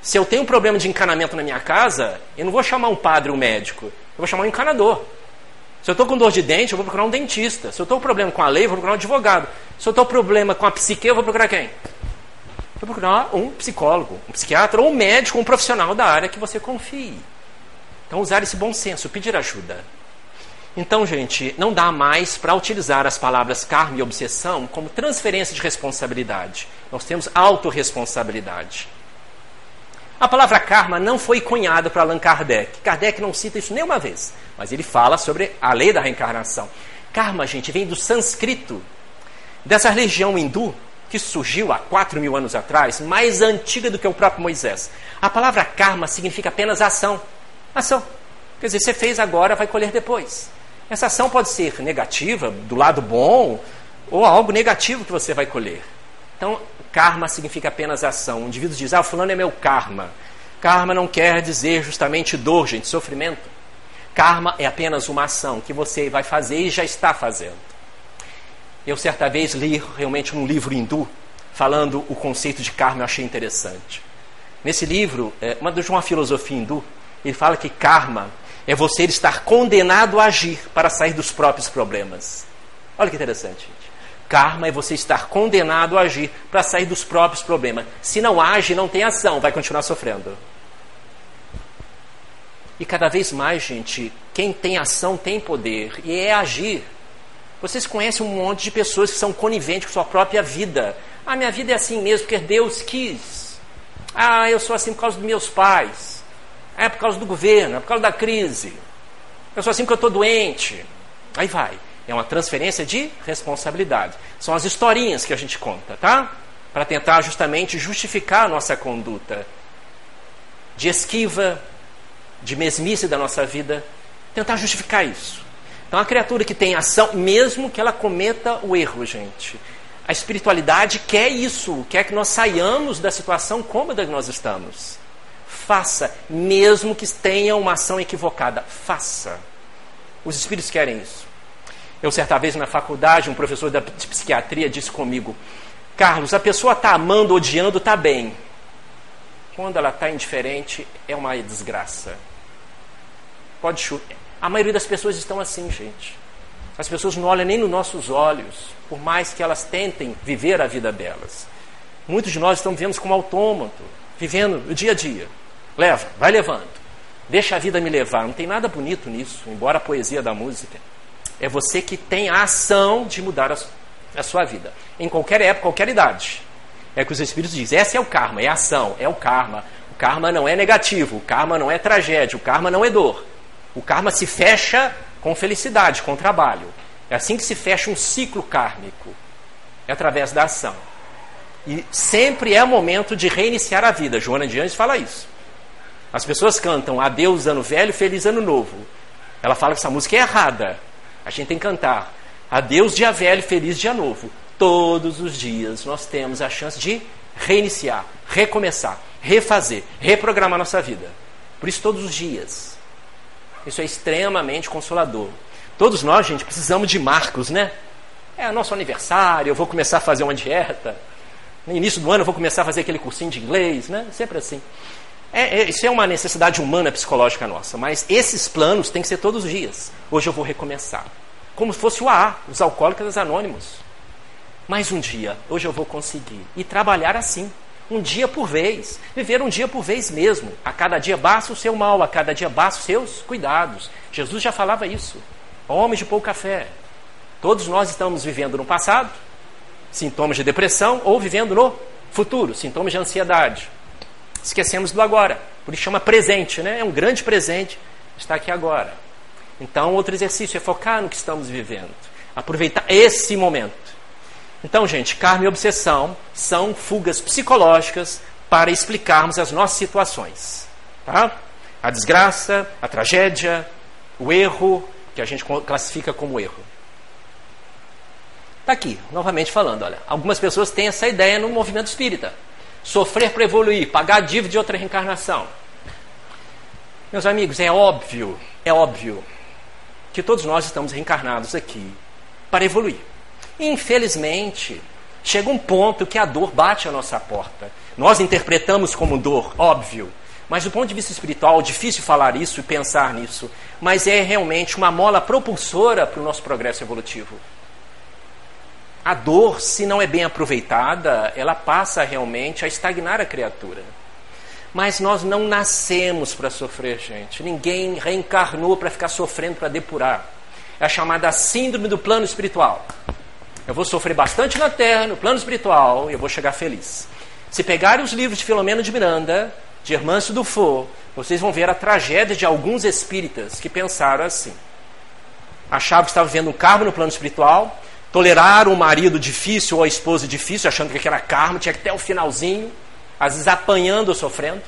Se eu tenho um problema de encanamento na minha casa, eu não vou chamar um padre ou um médico. Eu vou chamar um encanador. Se eu estou com dor de dente, eu vou procurar um dentista. Se eu estou com problema com a lei, eu vou procurar um advogado. Se eu estou com problema com a psique, eu vou procurar quem? Eu vou procurar um psicólogo, um psiquiatra ou um médico, um profissional da área que você confie. Então, usar esse bom senso, pedir ajuda. Então, gente, não dá mais para utilizar as palavras karma e obsessão como transferência de responsabilidade. Nós temos autorresponsabilidade. A palavra karma não foi cunhada para Allan Kardec. Kardec não cita isso nenhuma vez, mas ele fala sobre a lei da reencarnação. Karma, gente, vem do sânscrito, dessa religião hindu que surgiu há 4 mil anos atrás, mais antiga do que o próprio Moisés. A palavra karma significa apenas ação. Ação. Quer dizer, você fez agora, vai colher depois. Essa ação pode ser negativa, do lado bom, ou algo negativo que você vai colher. Então, Karma significa apenas ação. O indivíduo diz, ah, fulano é meu karma. Karma não quer dizer justamente dor, gente, sofrimento. Karma é apenas uma ação que você vai fazer e já está fazendo. Eu certa vez li realmente um livro hindu falando o conceito de karma, eu achei interessante. Nesse livro, é, uma de uma filosofia hindu, ele fala que karma é você estar condenado a agir para sair dos próprios problemas. Olha que interessante. Karma é você estar condenado a agir para sair dos próprios problemas. Se não age, não tem ação, vai continuar sofrendo. E cada vez mais, gente, quem tem ação tem poder, e é agir. Vocês conhecem um monte de pessoas que são coniventes com sua própria vida. Ah, minha vida é assim mesmo, porque Deus quis. Ah, eu sou assim por causa dos meus pais. É por causa do governo, é por causa da crise. Eu sou assim porque eu estou doente. Aí vai. É uma transferência de responsabilidade. São as historinhas que a gente conta, tá? Para tentar justamente justificar a nossa conduta de esquiva, de mesmice da nossa vida, tentar justificar isso. Então, a criatura que tem ação, mesmo que ela cometa o erro, gente, a espiritualidade quer isso, quer que nós saiamos da situação cômoda que nós estamos. Faça, mesmo que tenha uma ação equivocada, faça. Os espíritos querem isso. Eu, certa vez na faculdade, um professor de psiquiatria disse comigo: Carlos, a pessoa está amando, odiando, está bem. Quando ela está indiferente, é uma desgraça. Pode chover. A maioria das pessoas estão assim, gente. As pessoas não olham nem nos nossos olhos, por mais que elas tentem viver a vida delas. Muitos de nós estamos vivendo como autômato, vivendo o dia a dia. Leva, vai levando. Deixa a vida me levar. Não tem nada bonito nisso, embora a poesia da música. É você que tem a ação de mudar a, sua vida. Em qualquer época, qualquer idade. É o que os Espíritos dizem. Essa é o karma, é a ação, é o karma. O karma não é negativo, o karma não é tragédia, o karma não é dor. O karma se fecha com felicidade, com trabalho. É assim que se fecha um ciclo kármico. É através da ação. E sempre é momento de reiniciar a vida. Joana de Anjos fala isso. As pessoas cantam Adeus Ano Velho, Feliz Ano Novo. Ela fala que essa música é errada. A gente tem que cantar. Adeus dia velho, feliz dia novo. Todos os dias nós temos a chance de reiniciar, recomeçar, refazer, reprogramar nossa vida. Por isso, todos os dias. Isso é extremamente consolador. Todos nós, gente, precisamos de marcos, né? É nosso aniversário, eu vou começar a fazer uma dieta. No início do ano eu vou começar a fazer aquele cursinho de inglês, né? Sempre assim. É, é, isso é uma necessidade humana psicológica nossa, mas esses planos têm que ser todos os dias. Hoje eu vou recomeçar. Como se fosse o AA, os alcoólicos anônimos. Mais um dia, hoje eu vou conseguir. E trabalhar assim, um dia por vez. Viver um dia por vez mesmo. A cada dia basta o seu mal, a cada dia basta os seus cuidados. Jesus já falava isso. Homens de pouca fé. Todos nós estamos vivendo no passado, sintomas de depressão, ou vivendo no futuro, sintomas de ansiedade esquecemos do agora. Por isso chama presente, né? É um grande presente estar aqui agora. Então, outro exercício é focar no que estamos vivendo. Aproveitar esse momento. Então, gente, karma e obsessão são fugas psicológicas para explicarmos as nossas situações. Tá? A desgraça, a tragédia, o erro, que a gente classifica como erro. Está aqui, novamente falando, olha. Algumas pessoas têm essa ideia no movimento espírita. Sofrer para evoluir, pagar dívida de outra reencarnação. Meus amigos, é óbvio, é óbvio que todos nós estamos reencarnados aqui para evoluir. Infelizmente, chega um ponto que a dor bate à nossa porta. Nós interpretamos como dor, óbvio. Mas do ponto de vista espiritual, difícil falar isso e pensar nisso. Mas é realmente uma mola propulsora para o nosso progresso evolutivo. A dor, se não é bem aproveitada, ela passa realmente a estagnar a criatura. Mas nós não nascemos para sofrer, gente. Ninguém reencarnou para ficar sofrendo para depurar. É a chamada síndrome do plano espiritual. Eu vou sofrer bastante na terra, no plano espiritual, e eu vou chegar feliz. Se pegarem os livros de Filomeno de Miranda, de Hermâncio Dufour, vocês vão ver a tragédia de alguns espíritas que pensaram assim. Achavam que estavam vendo um cargo no plano espiritual, toleraram o marido difícil ou a esposa difícil, achando que aquela karma tinha que até o finalzinho, às vezes apanhando ou sofrendo.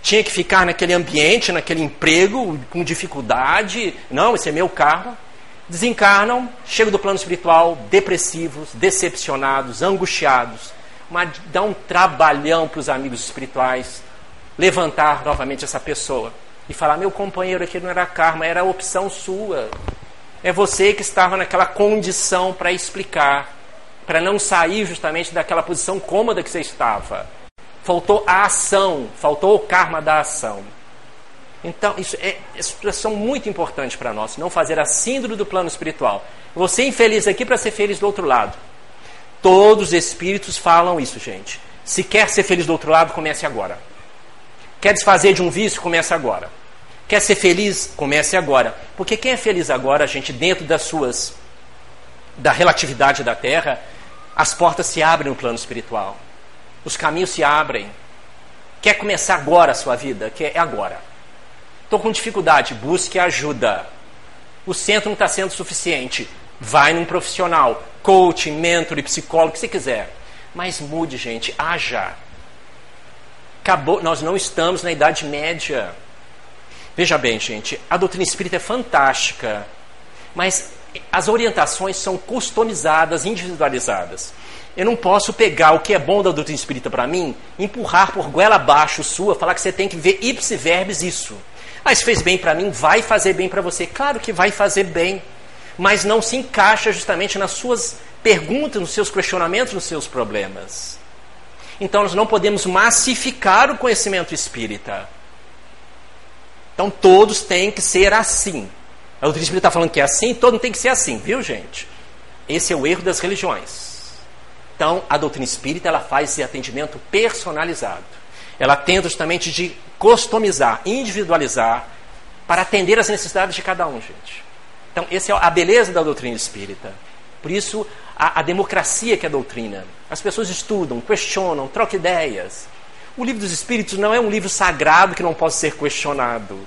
Tinha que ficar naquele ambiente, naquele emprego, com dificuldade. Não, esse é meu karma. Desencarnam, chegam do plano espiritual depressivos, decepcionados, angustiados. Mas dá um trabalhão para os amigos espirituais levantar novamente essa pessoa e falar: meu companheiro aqui não era karma, era opção sua. É você que estava naquela condição para explicar, para não sair justamente daquela posição cômoda que você estava. Faltou a ação, faltou o karma da ação. Então, isso é, é situação muito importante para nós, não fazer a síndrome do plano espiritual. Você infeliz aqui para ser feliz do outro lado. Todos os espíritos falam isso, gente. Se quer ser feliz do outro lado, comece agora. Quer desfazer de um vício, comece agora. Quer ser feliz? Comece agora. Porque quem é feliz agora, gente, dentro das suas da relatividade da Terra, as portas se abrem no plano espiritual. Os caminhos se abrem. Quer começar agora a sua vida? Quer é agora. Estou com dificuldade, busque ajuda. O centro não está sendo suficiente. Vai num profissional, coach, mentor, psicólogo, que você quiser. Mas mude, gente, haja. Acabou, nós não estamos na Idade Média. Veja bem, gente, a doutrina espírita é fantástica, mas as orientações são customizadas, individualizadas. Eu não posso pegar o que é bom da doutrina espírita para mim, empurrar por goela abaixo sua, falar que você tem que ver ipsi verbis isso. Mas fez bem para mim, vai fazer bem para você. Claro que vai fazer bem, mas não se encaixa justamente nas suas perguntas, nos seus questionamentos, nos seus problemas. Então nós não podemos massificar o conhecimento espírita. Então todos têm que ser assim. A doutrina espírita está falando que é assim, todo mundo tem que ser assim, viu gente? Esse é o erro das religiões. Então a doutrina espírita ela faz esse atendimento personalizado. Ela tenta justamente de customizar, individualizar, para atender as necessidades de cada um, gente. Então, essa é a beleza da doutrina espírita. Por isso, a, a democracia que é a doutrina. As pessoas estudam, questionam, trocam ideias. O livro dos Espíritos não é um livro sagrado que não possa ser questionado.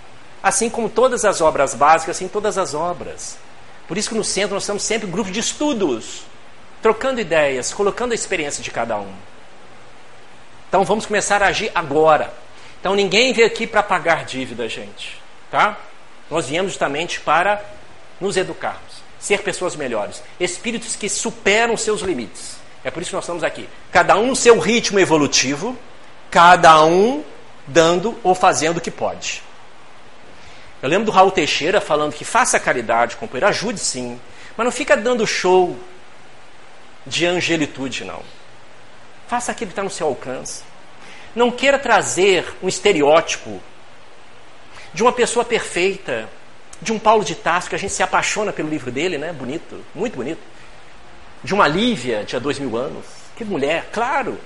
Assim como todas as obras básicas, assim todas as obras. Por isso que no centro nós estamos sempre um grupo de estudos, trocando ideias, colocando a experiência de cada um. Então vamos começar a agir agora. Então ninguém veio aqui para pagar dívida, gente, tá? Nós viemos justamente para nos educarmos, ser pessoas melhores, espíritos que superam seus limites. É por isso que nós estamos aqui. Cada um no seu ritmo evolutivo, cada um dando ou fazendo o que pode. Eu lembro do Raul Teixeira falando que faça caridade, companheiro, ajude sim, mas não fica dando show de angelitude, não. Faça aquilo que está no seu alcance. Não queira trazer um estereótipo de uma pessoa perfeita, de um Paulo de Tarso, que a gente se apaixona pelo livro dele, né? Bonito, muito bonito. De uma Lívia, de há dois mil anos. Que mulher, claro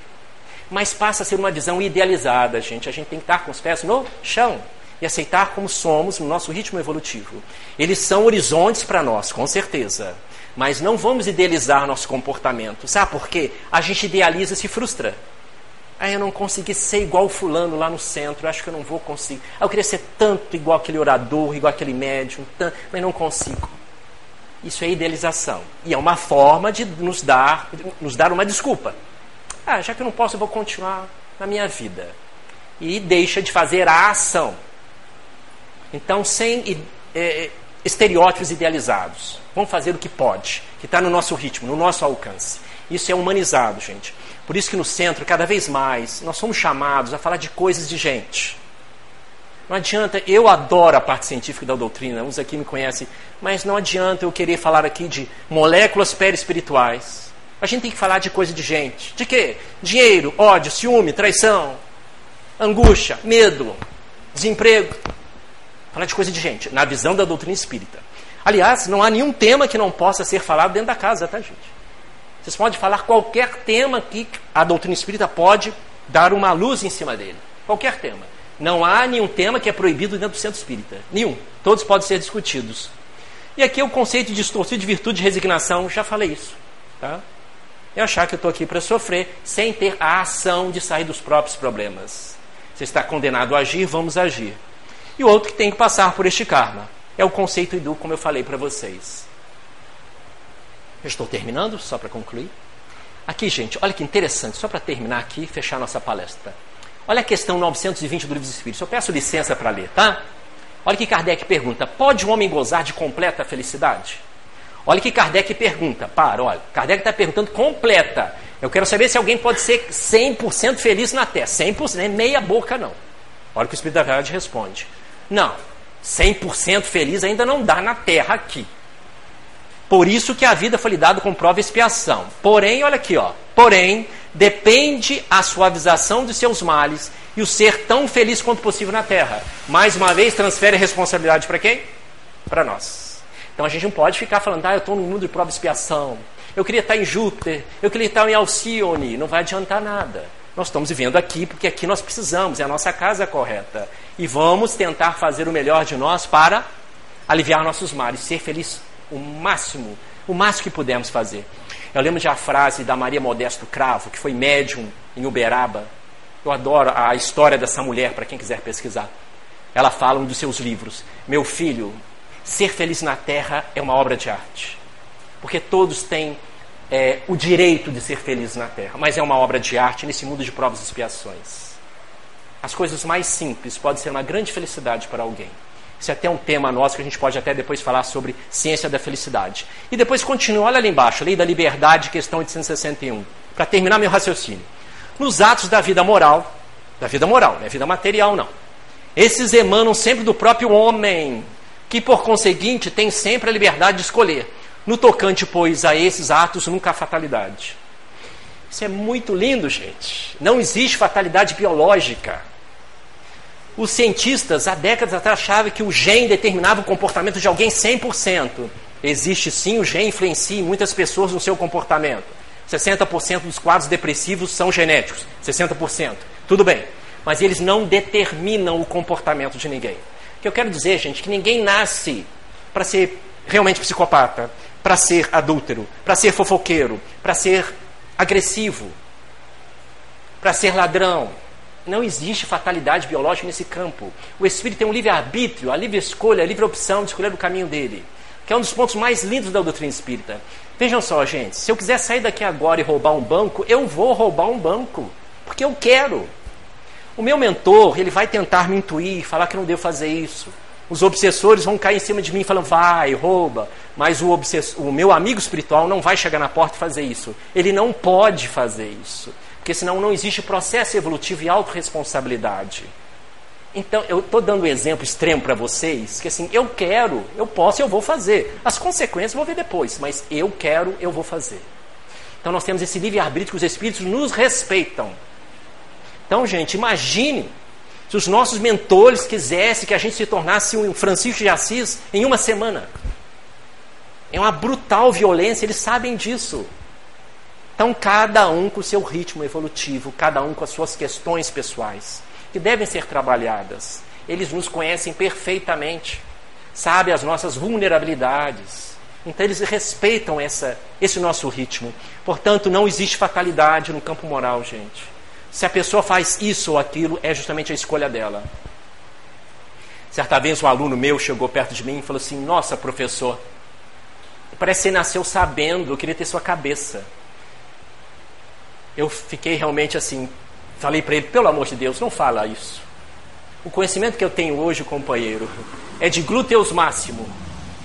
mas passa a ser uma visão idealizada, gente. A gente tem que estar com os pés no chão e aceitar como somos no nosso ritmo evolutivo. Eles são horizontes para nós, com certeza. Mas não vamos idealizar nosso comportamento. Sabe por quê? A gente idealiza e se frustra. Ah, eu não consegui ser igual fulano lá no centro, acho que eu não vou conseguir. Ah, eu queria ser tanto igual aquele orador, igual aquele médium, tanto, mas não consigo. Isso é idealização. E é uma forma de nos dar, nos dar uma desculpa. Ah, já que eu não posso, eu vou continuar na minha vida. E deixa de fazer a ação. Então, sem é, estereótipos idealizados. Vamos fazer o que pode, que está no nosso ritmo, no nosso alcance. Isso é humanizado, gente. Por isso que no centro, cada vez mais, nós somos chamados a falar de coisas de gente. Não adianta, eu adoro a parte científica da doutrina, uns aqui me conhecem, mas não adianta eu querer falar aqui de moléculas perispirituais. A gente tem que falar de coisa de gente. De quê? Dinheiro, ódio, ciúme, traição, angústia, medo, desemprego. Falar de coisa de gente, na visão da doutrina espírita. Aliás, não há nenhum tema que não possa ser falado dentro da casa, tá, gente? Vocês podem falar qualquer tema que a doutrina espírita pode dar uma luz em cima dele. Qualquer tema. Não há nenhum tema que é proibido dentro do centro espírita. Nenhum. Todos podem ser discutidos. E aqui é o conceito de distorcido de virtude de resignação. Já falei isso. Tá? É achar que eu estou aqui para sofrer sem ter a ação de sair dos próprios problemas. Você está condenado a agir, vamos agir. E o outro que tem que passar por este karma. É o conceito Idu, como eu falei para vocês. Eu estou terminando, só para concluir. Aqui, gente, olha que interessante, só para terminar aqui e fechar nossa palestra. Olha a questão 920 do Livro dos Espíritos. Eu peço licença para ler, tá? Olha que Kardec pergunta: pode o homem gozar de completa felicidade? Olha que Kardec pergunta. Para, olha. Kardec está perguntando completa. Eu quero saber se alguém pode ser 100% feliz na Terra. 100%, nem meia boca, não. Olha o que o Espírito da Verdade responde. Não, 100% feliz ainda não dá na Terra aqui. Por isso que a vida foi lhe dada com prova e expiação. Porém, olha aqui, ó. Porém, depende a suavização de seus males e o ser tão feliz quanto possível na terra. Mais uma vez, transfere a responsabilidade para quem? Para nós. Então a gente não pode ficar falando, ah, eu estou no mundo de prova e expiação. Eu queria estar em Júpiter, eu queria estar em Alcione. Não vai adiantar nada. Nós estamos vivendo aqui porque aqui nós precisamos, é a nossa casa correta. E vamos tentar fazer o melhor de nós para aliviar nossos males, ser feliz o máximo, o máximo que pudermos fazer. Eu lembro de a frase da Maria Modesto Cravo, que foi médium em Uberaba. Eu adoro a história dessa mulher, para quem quiser pesquisar. Ela fala em um dos seus livros: Meu filho, ser feliz na terra é uma obra de arte. Porque todos têm é, o direito de ser felizes na terra, mas é uma obra de arte nesse mundo de provas e expiações. As coisas mais simples podem ser uma grande felicidade para alguém. Isso é até um tema nosso que a gente pode até depois falar sobre ciência da felicidade. E depois continua, olha ali embaixo, Lei da Liberdade, questão 861, para terminar meu raciocínio. Nos atos da vida moral, da vida moral, não é vida material não. Esses emanam sempre do próprio homem, que por conseguinte tem sempre a liberdade de escolher. No tocante, pois, a esses atos, nunca há fatalidade. Isso é muito lindo, gente. Não existe fatalidade biológica. Os cientistas, há décadas atrás, achavam que o gene determinava o comportamento de alguém 100%. Existe sim, o gene influencia muitas pessoas no seu comportamento. 60% dos quadros depressivos são genéticos. 60%. Tudo bem. Mas eles não determinam o comportamento de ninguém. O que eu quero dizer, gente, que ninguém nasce para ser realmente psicopata, para ser adúltero, para ser fofoqueiro, para ser agressivo, para ser ladrão, não existe fatalidade biológica nesse campo. O espírito tem um livre-arbítrio, a livre escolha, a livre opção de escolher o caminho dele. Que é um dos pontos mais lindos da doutrina espírita. Vejam só, gente, se eu quiser sair daqui agora e roubar um banco, eu vou roubar um banco. Porque eu quero. O meu mentor, ele vai tentar me intuir, falar que não devo fazer isso. Os obsessores vão cair em cima de mim falando, vai, rouba. Mas o, o meu amigo espiritual não vai chegar na porta e fazer isso. Ele não pode fazer isso. Porque senão não existe processo evolutivo e autorresponsabilidade. Então, eu estou dando um exemplo extremo para vocês, que assim, eu quero, eu posso eu vou fazer. As consequências eu vou ver depois, mas eu quero, eu vou fazer. Então nós temos esse livre-arbítrio que os espíritos nos respeitam. Então, gente, imagine se os nossos mentores quisessem que a gente se tornasse um Francisco de Assis em uma semana. É uma brutal violência, eles sabem disso. Então, cada um com o seu ritmo evolutivo, cada um com as suas questões pessoais, que devem ser trabalhadas. Eles nos conhecem perfeitamente, sabem as nossas vulnerabilidades. Então, eles respeitam essa, esse nosso ritmo. Portanto, não existe fatalidade no campo moral, gente. Se a pessoa faz isso ou aquilo, é justamente a escolha dela. Certa vez, um aluno meu chegou perto de mim e falou assim: Nossa, professor, parece que você nasceu sabendo, eu queria ter sua cabeça eu fiquei realmente assim, falei para ele, pelo amor de Deus, não fala isso. O conhecimento que eu tenho hoje, companheiro, é de glúteos máximo.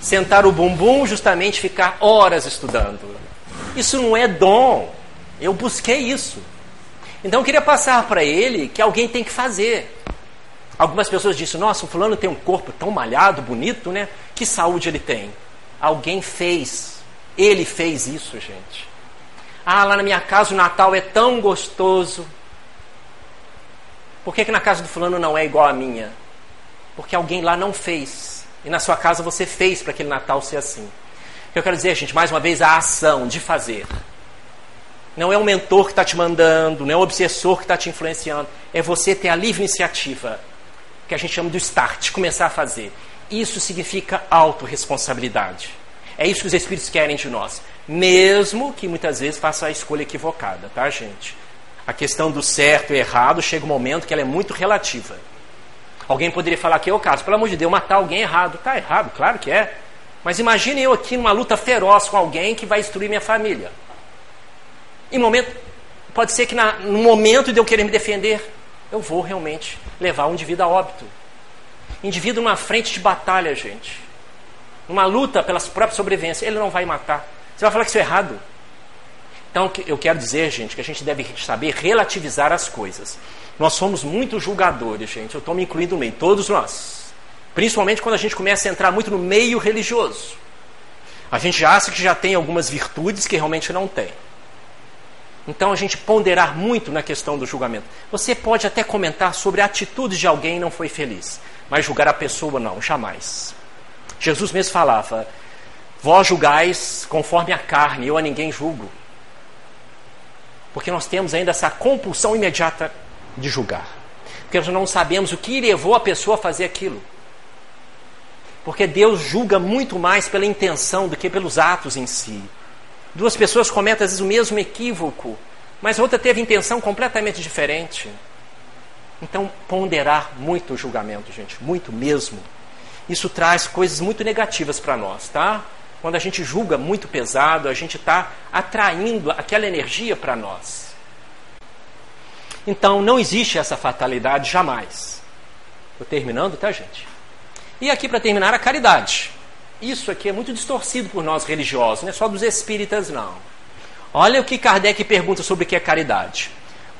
sentar o bumbum, justamente ficar horas estudando. Isso não é dom. Eu busquei isso. Então eu queria passar para ele que alguém tem que fazer. Algumas pessoas disseram: Nossa, o fulano tem um corpo tão malhado, bonito, né? Que saúde ele tem? Alguém fez. Ele fez isso, gente. Ah, lá na minha casa o Natal é tão gostoso. Por que, que na casa do fulano não é igual à minha? Porque alguém lá não fez. E na sua casa você fez para aquele Natal ser assim. O que eu quero dizer, gente, mais uma vez, a ação de fazer. Não é o mentor que está te mandando, não é o obsessor que está te influenciando. É você ter a livre iniciativa, que a gente chama do start, começar a fazer. Isso significa autorresponsabilidade. É isso que os Espíritos querem de nós. Mesmo que muitas vezes faça a escolha equivocada, tá, gente? A questão do certo e errado chega um momento que ela é muito relativa. Alguém poderia falar que é o caso, pelo amor de Deus, matar alguém errado. Tá errado, claro que é. Mas imagine eu aqui numa luta feroz com alguém que vai destruir minha família. Em momento, pode ser que na, no momento de eu querer me defender, eu vou realmente levar um indivíduo a óbito. Indivíduo numa frente de batalha, gente numa luta pela própria sobrevivência, ele não vai matar. Você vai falar que isso é errado. Então, eu quero dizer, gente, que a gente deve saber relativizar as coisas. Nós somos muito julgadores, gente. Eu estou me incluindo no meio, todos nós. Principalmente quando a gente começa a entrar muito no meio religioso. A gente acha que já tem algumas virtudes que realmente não tem. Então, a gente ponderar muito na questão do julgamento. Você pode até comentar sobre a atitude de alguém não foi feliz, mas julgar a pessoa não, jamais. Jesus mesmo falava: Vós julgais conforme a carne, eu a ninguém julgo. Porque nós temos ainda essa compulsão imediata de julgar. Porque nós não sabemos o que levou a pessoa a fazer aquilo. Porque Deus julga muito mais pela intenção do que pelos atos em si. Duas pessoas cometem às vezes o mesmo equívoco, mas a outra teve intenção completamente diferente. Então, ponderar muito o julgamento, gente, muito mesmo isso traz coisas muito negativas para nós, tá? Quando a gente julga muito pesado, a gente está atraindo aquela energia para nós. Então, não existe essa fatalidade jamais. Estou terminando, tá, gente? E aqui, para terminar, a caridade. Isso aqui é muito distorcido por nós religiosos, não é só dos espíritas, não. Olha o que Kardec pergunta sobre o que é caridade.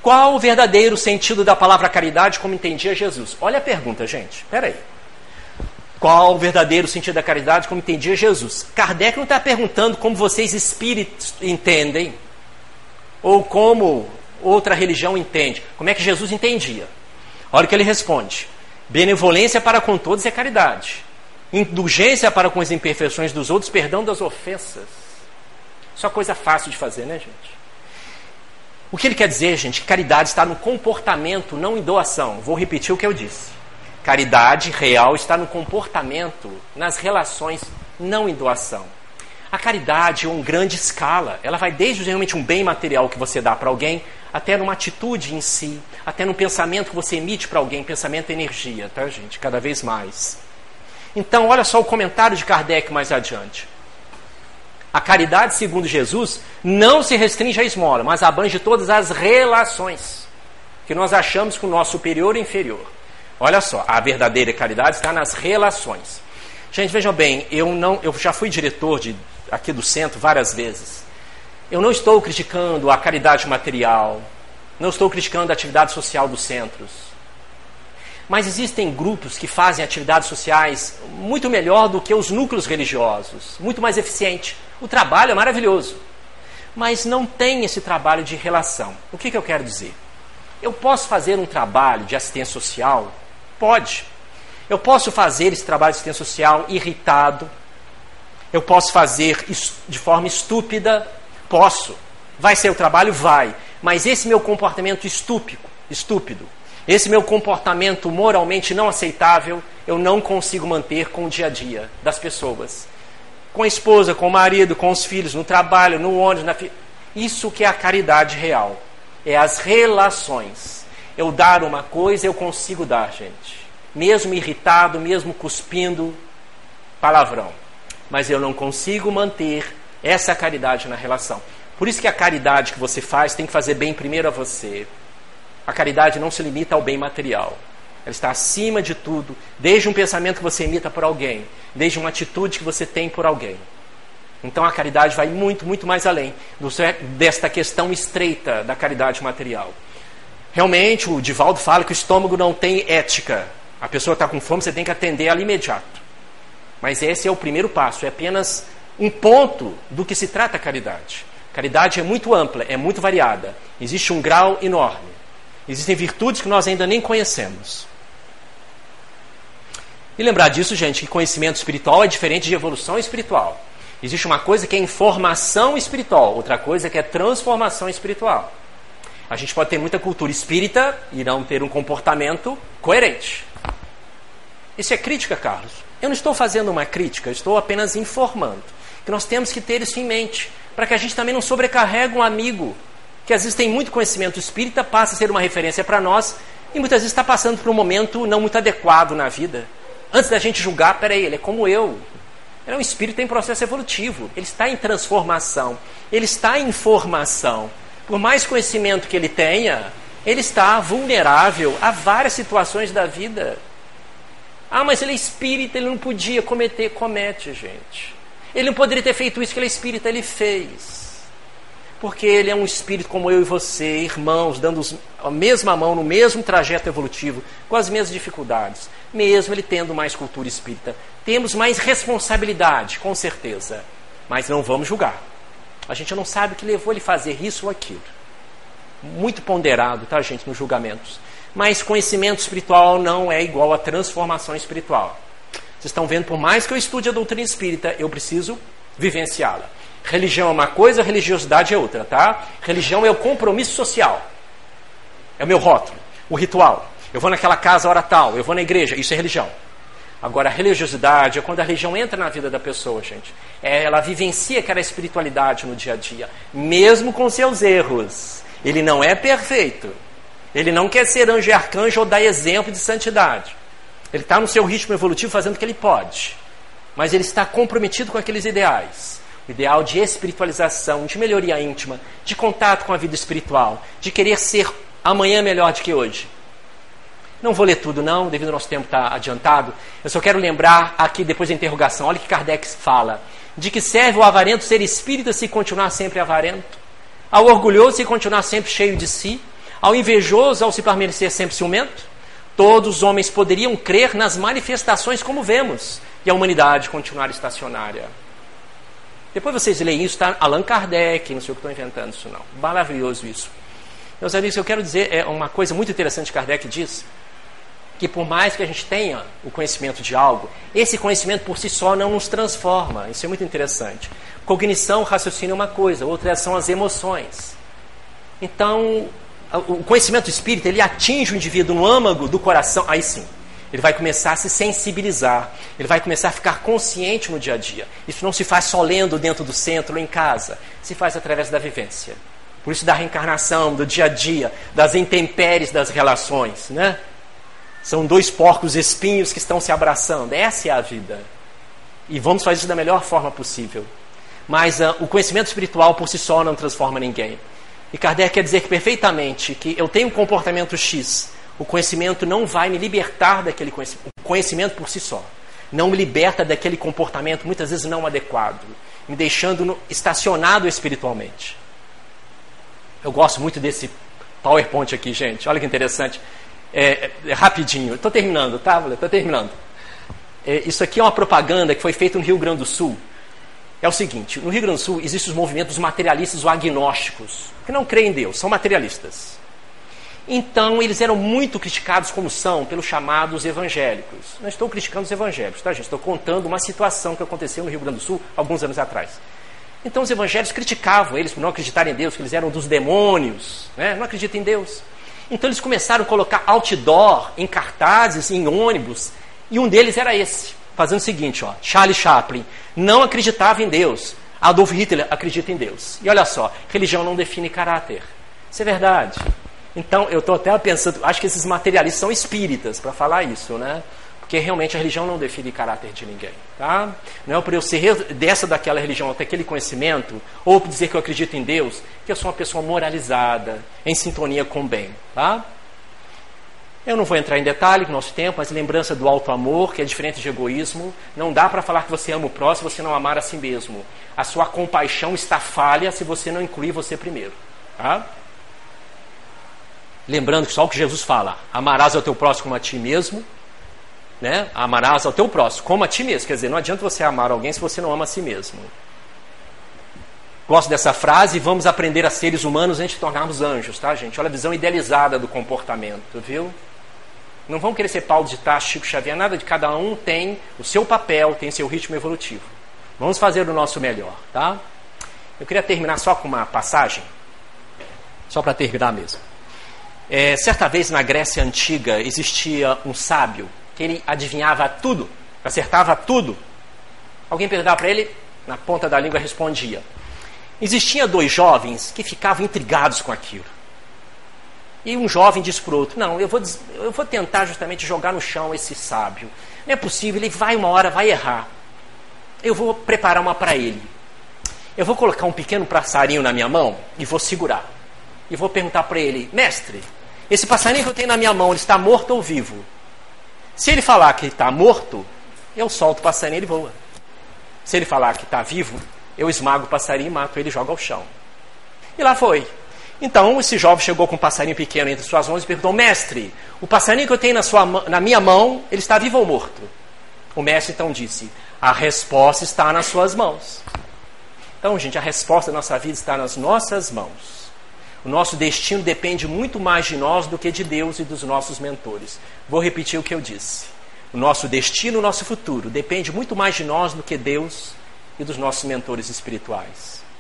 Qual o verdadeiro sentido da palavra caridade como entendia Jesus? Olha a pergunta, gente. Espera aí. Qual o verdadeiro sentido da caridade, como entendia Jesus? Kardec não está perguntando como vocês espíritos entendem, ou como outra religião entende. Como é que Jesus entendia? Olha o que ele responde: benevolência para com todos é caridade, indulgência para com as imperfeições dos outros, perdão das ofensas. Só coisa fácil de fazer, né, gente? O que ele quer dizer, gente? Caridade está no comportamento, não em doação. Vou repetir o que eu disse. Caridade real está no comportamento, nas relações, não em doação. A caridade é uma grande escala. Ela vai desde realmente um bem material que você dá para alguém, até numa atitude em si, até num pensamento que você emite para alguém, pensamento é energia, tá, gente? Cada vez mais. Então, olha só o comentário de Kardec mais adiante. A caridade, segundo Jesus, não se restringe à esmola, mas abrange todas as relações que nós achamos com o nosso superior e inferior. Olha só, a verdadeira caridade está nas relações. Gente, vejam bem, eu não, eu já fui diretor de, aqui do centro várias vezes. Eu não estou criticando a caridade material, não estou criticando a atividade social dos centros. Mas existem grupos que fazem atividades sociais muito melhor do que os núcleos religiosos, muito mais eficiente. O trabalho é maravilhoso, mas não tem esse trabalho de relação. O que, que eu quero dizer? Eu posso fazer um trabalho de assistência social Pode. Eu posso fazer esse trabalho de assistência social irritado. Eu posso fazer de forma estúpida. Posso. Vai ser o trabalho? Vai. Mas esse meu comportamento estúpido, estúpido, esse meu comportamento moralmente não aceitável, eu não consigo manter com o dia a dia das pessoas. Com a esposa, com o marido, com os filhos, no trabalho, no ônibus, na fi... Isso que é a caridade real. É as relações eu dar uma coisa, eu consigo dar, gente. Mesmo irritado, mesmo cuspindo palavrão. Mas eu não consigo manter essa caridade na relação. Por isso que a caridade que você faz tem que fazer bem primeiro a você. A caridade não se limita ao bem material. Ela está acima de tudo, desde um pensamento que você imita por alguém, desde uma atitude que você tem por alguém. Então a caridade vai muito, muito mais além desta questão estreita da caridade material. Realmente, o Divaldo fala que o estômago não tem ética. A pessoa está com fome, você tem que atender ela imediato. Mas esse é o primeiro passo, é apenas um ponto do que se trata a caridade. Caridade é muito ampla, é muito variada. Existe um grau enorme. Existem virtudes que nós ainda nem conhecemos. E lembrar disso, gente, que conhecimento espiritual é diferente de evolução espiritual. Existe uma coisa que é informação espiritual, outra coisa que é transformação espiritual. A gente pode ter muita cultura espírita e não ter um comportamento coerente. Isso é crítica, Carlos. Eu não estou fazendo uma crítica, estou apenas informando que nós temos que ter isso em mente, para que a gente também não sobrecarregue um amigo que às vezes tem muito conhecimento espírita, passa a ser uma referência para nós e muitas vezes está passando por um momento não muito adequado na vida. Antes da gente julgar, peraí, ele é como eu, ele é um espírito em processo evolutivo. Ele está em transformação. Ele está em formação. Por mais conhecimento que ele tenha, ele está vulnerável a várias situações da vida. Ah, mas ele é espírita, ele não podia cometer. Comete, gente. Ele não poderia ter feito isso que ele é espírita, ele fez. Porque ele é um espírito como eu e você, irmãos, dando a mesma mão no mesmo trajeto evolutivo, com as mesmas dificuldades, mesmo ele tendo mais cultura espírita. Temos mais responsabilidade, com certeza, mas não vamos julgar. A gente não sabe o que levou ele a fazer isso ou aquilo. Muito ponderado, tá, gente, nos julgamentos. Mas conhecimento espiritual não é igual a transformação espiritual. Vocês estão vendo, por mais que eu estude a doutrina espírita, eu preciso vivenciá-la. Religião é uma coisa, religiosidade é outra, tá? Religião é o compromisso social. É o meu rótulo, o ritual. Eu vou naquela casa hora tal, eu vou na igreja, isso é religião. Agora, a religiosidade é quando a religião entra na vida da pessoa, gente. É, ela vivencia aquela espiritualidade no dia a dia, mesmo com seus erros. Ele não é perfeito. Ele não quer ser anjo e arcanjo ou dar exemplo de santidade. Ele está no seu ritmo evolutivo fazendo o que ele pode. Mas ele está comprometido com aqueles ideais. Ideal de espiritualização, de melhoria íntima, de contato com a vida espiritual, de querer ser amanhã melhor do que hoje. Não vou ler tudo, não, devido ao nosso tempo estar tá adiantado. Eu só quero lembrar aqui, depois da interrogação, olha que Kardec fala. De que serve o avarento ser espírita se continuar sempre avarento? Ao orgulhoso se continuar sempre cheio de si? Ao invejoso ao se permanecer sempre ciumento? Todos os homens poderiam crer nas manifestações como vemos, e a humanidade continuar estacionária. Depois vocês leem isso, está Allan Kardec, não sei o que estou inventando isso não. Maravilhoso isso. Meus amigos, eu quero dizer, é uma coisa muito interessante que Kardec diz, que por mais que a gente tenha o conhecimento de algo, esse conhecimento por si só não nos transforma. Isso é muito interessante. Cognição, raciocínio é uma coisa, outra são as emoções. Então, o conhecimento espírita, ele atinge o indivíduo no âmago do coração, aí sim. Ele vai começar a se sensibilizar, ele vai começar a ficar consciente no dia a dia. Isso não se faz só lendo dentro do centro em casa, se faz através da vivência. Por isso da reencarnação, do dia a dia, das intempéries das relações, né? São dois porcos espinhos que estão se abraçando. Essa é a vida. E vamos fazer isso da melhor forma possível. Mas uh, o conhecimento espiritual por si só não transforma ninguém. E Kardec quer dizer que perfeitamente que eu tenho um comportamento X. O conhecimento não vai me libertar daquele conhecimento. O conhecimento por si só não me liberta daquele comportamento muitas vezes não adequado, me deixando estacionado espiritualmente. Eu gosto muito desse PowerPoint aqui, gente. Olha que interessante. É, é, rapidinho. Estou terminando, tá? Estou terminando. É, isso aqui é uma propaganda que foi feita no Rio Grande do Sul. É o seguinte: no Rio Grande do Sul existem os movimentos materialistas ou agnósticos, que não creem em Deus, são materialistas. Então, eles eram muito criticados, como são, pelos chamados evangélicos. Não estou criticando os evangélicos, tá, gente? Estou contando uma situação que aconteceu no Rio Grande do Sul alguns anos atrás. Então, os evangélicos criticavam eles por não acreditarem em Deus, que eles eram dos demônios, né? não acreditam em Deus. Então eles começaram a colocar outdoor em cartazes, em ônibus, e um deles era esse, fazendo o seguinte, ó, Charlie Chaplin não acreditava em Deus, Adolf Hitler acredita em Deus. E olha só, religião não define caráter. Isso é verdade. Então eu estou até pensando, acho que esses materialistas são espíritas para falar isso, né? Porque realmente a religião não define caráter de ninguém. Tá? Não é por eu ser dessa daquela religião, ter aquele conhecimento, ou por dizer que eu acredito em Deus, que eu sou uma pessoa moralizada, em sintonia com o bem. Tá? Eu não vou entrar em detalhe com o nosso tempo, mas lembrança do alto amor, que é diferente de egoísmo. Não dá para falar que você ama o próximo se você não amar a si mesmo. A sua compaixão está falha se você não incluir você primeiro. Tá? Lembrando que só o que Jesus fala: amarás ao teu próximo como a ti mesmo. Né? Amarás ao teu próximo como a ti mesmo. Quer dizer, não adianta você amar alguém se você não ama a si mesmo. Gosto dessa frase, vamos aprender a seres humanos antes de tornarmos anjos, tá, gente? Olha a visão idealizada do comportamento, viu? Não vão querer ser Paulo de Tarso, Chico Xavier, nada de cada um tem o seu papel, tem seu ritmo evolutivo. Vamos fazer o nosso melhor, tá? Eu queria terminar só com uma passagem, só para terminar mesmo. É, certa vez na Grécia Antiga existia um sábio que ele adivinhava tudo, acertava tudo. Alguém perguntava para ele, na ponta da língua respondia. Existiam dois jovens que ficavam intrigados com aquilo. E um jovem disse para o outro: Não, eu vou, eu vou tentar justamente jogar no chão esse sábio. Não é possível, ele vai uma hora, vai errar. Eu vou preparar uma para ele. Eu vou colocar um pequeno passarinho na minha mão e vou segurar. E vou perguntar para ele: Mestre, esse passarinho que eu tenho na minha mão, ele está morto ou vivo? Se ele falar que está morto, eu solto o passarinho e ele voa. Se ele falar que está vivo, eu esmago o passarinho e mato ele e jogo ao chão. E lá foi. Então, esse jovem chegou com um passarinho pequeno entre suas mãos e perguntou: Mestre, o passarinho que eu tenho na, sua, na minha mão, ele está vivo ou morto? O mestre então disse: A resposta está nas suas mãos. Então, gente, a resposta da nossa vida está nas nossas mãos. O nosso destino depende muito mais de nós do que de Deus e dos nossos mentores. Vou repetir o que eu disse. O nosso destino, o nosso futuro depende muito mais de nós do que Deus e dos nossos mentores espirituais.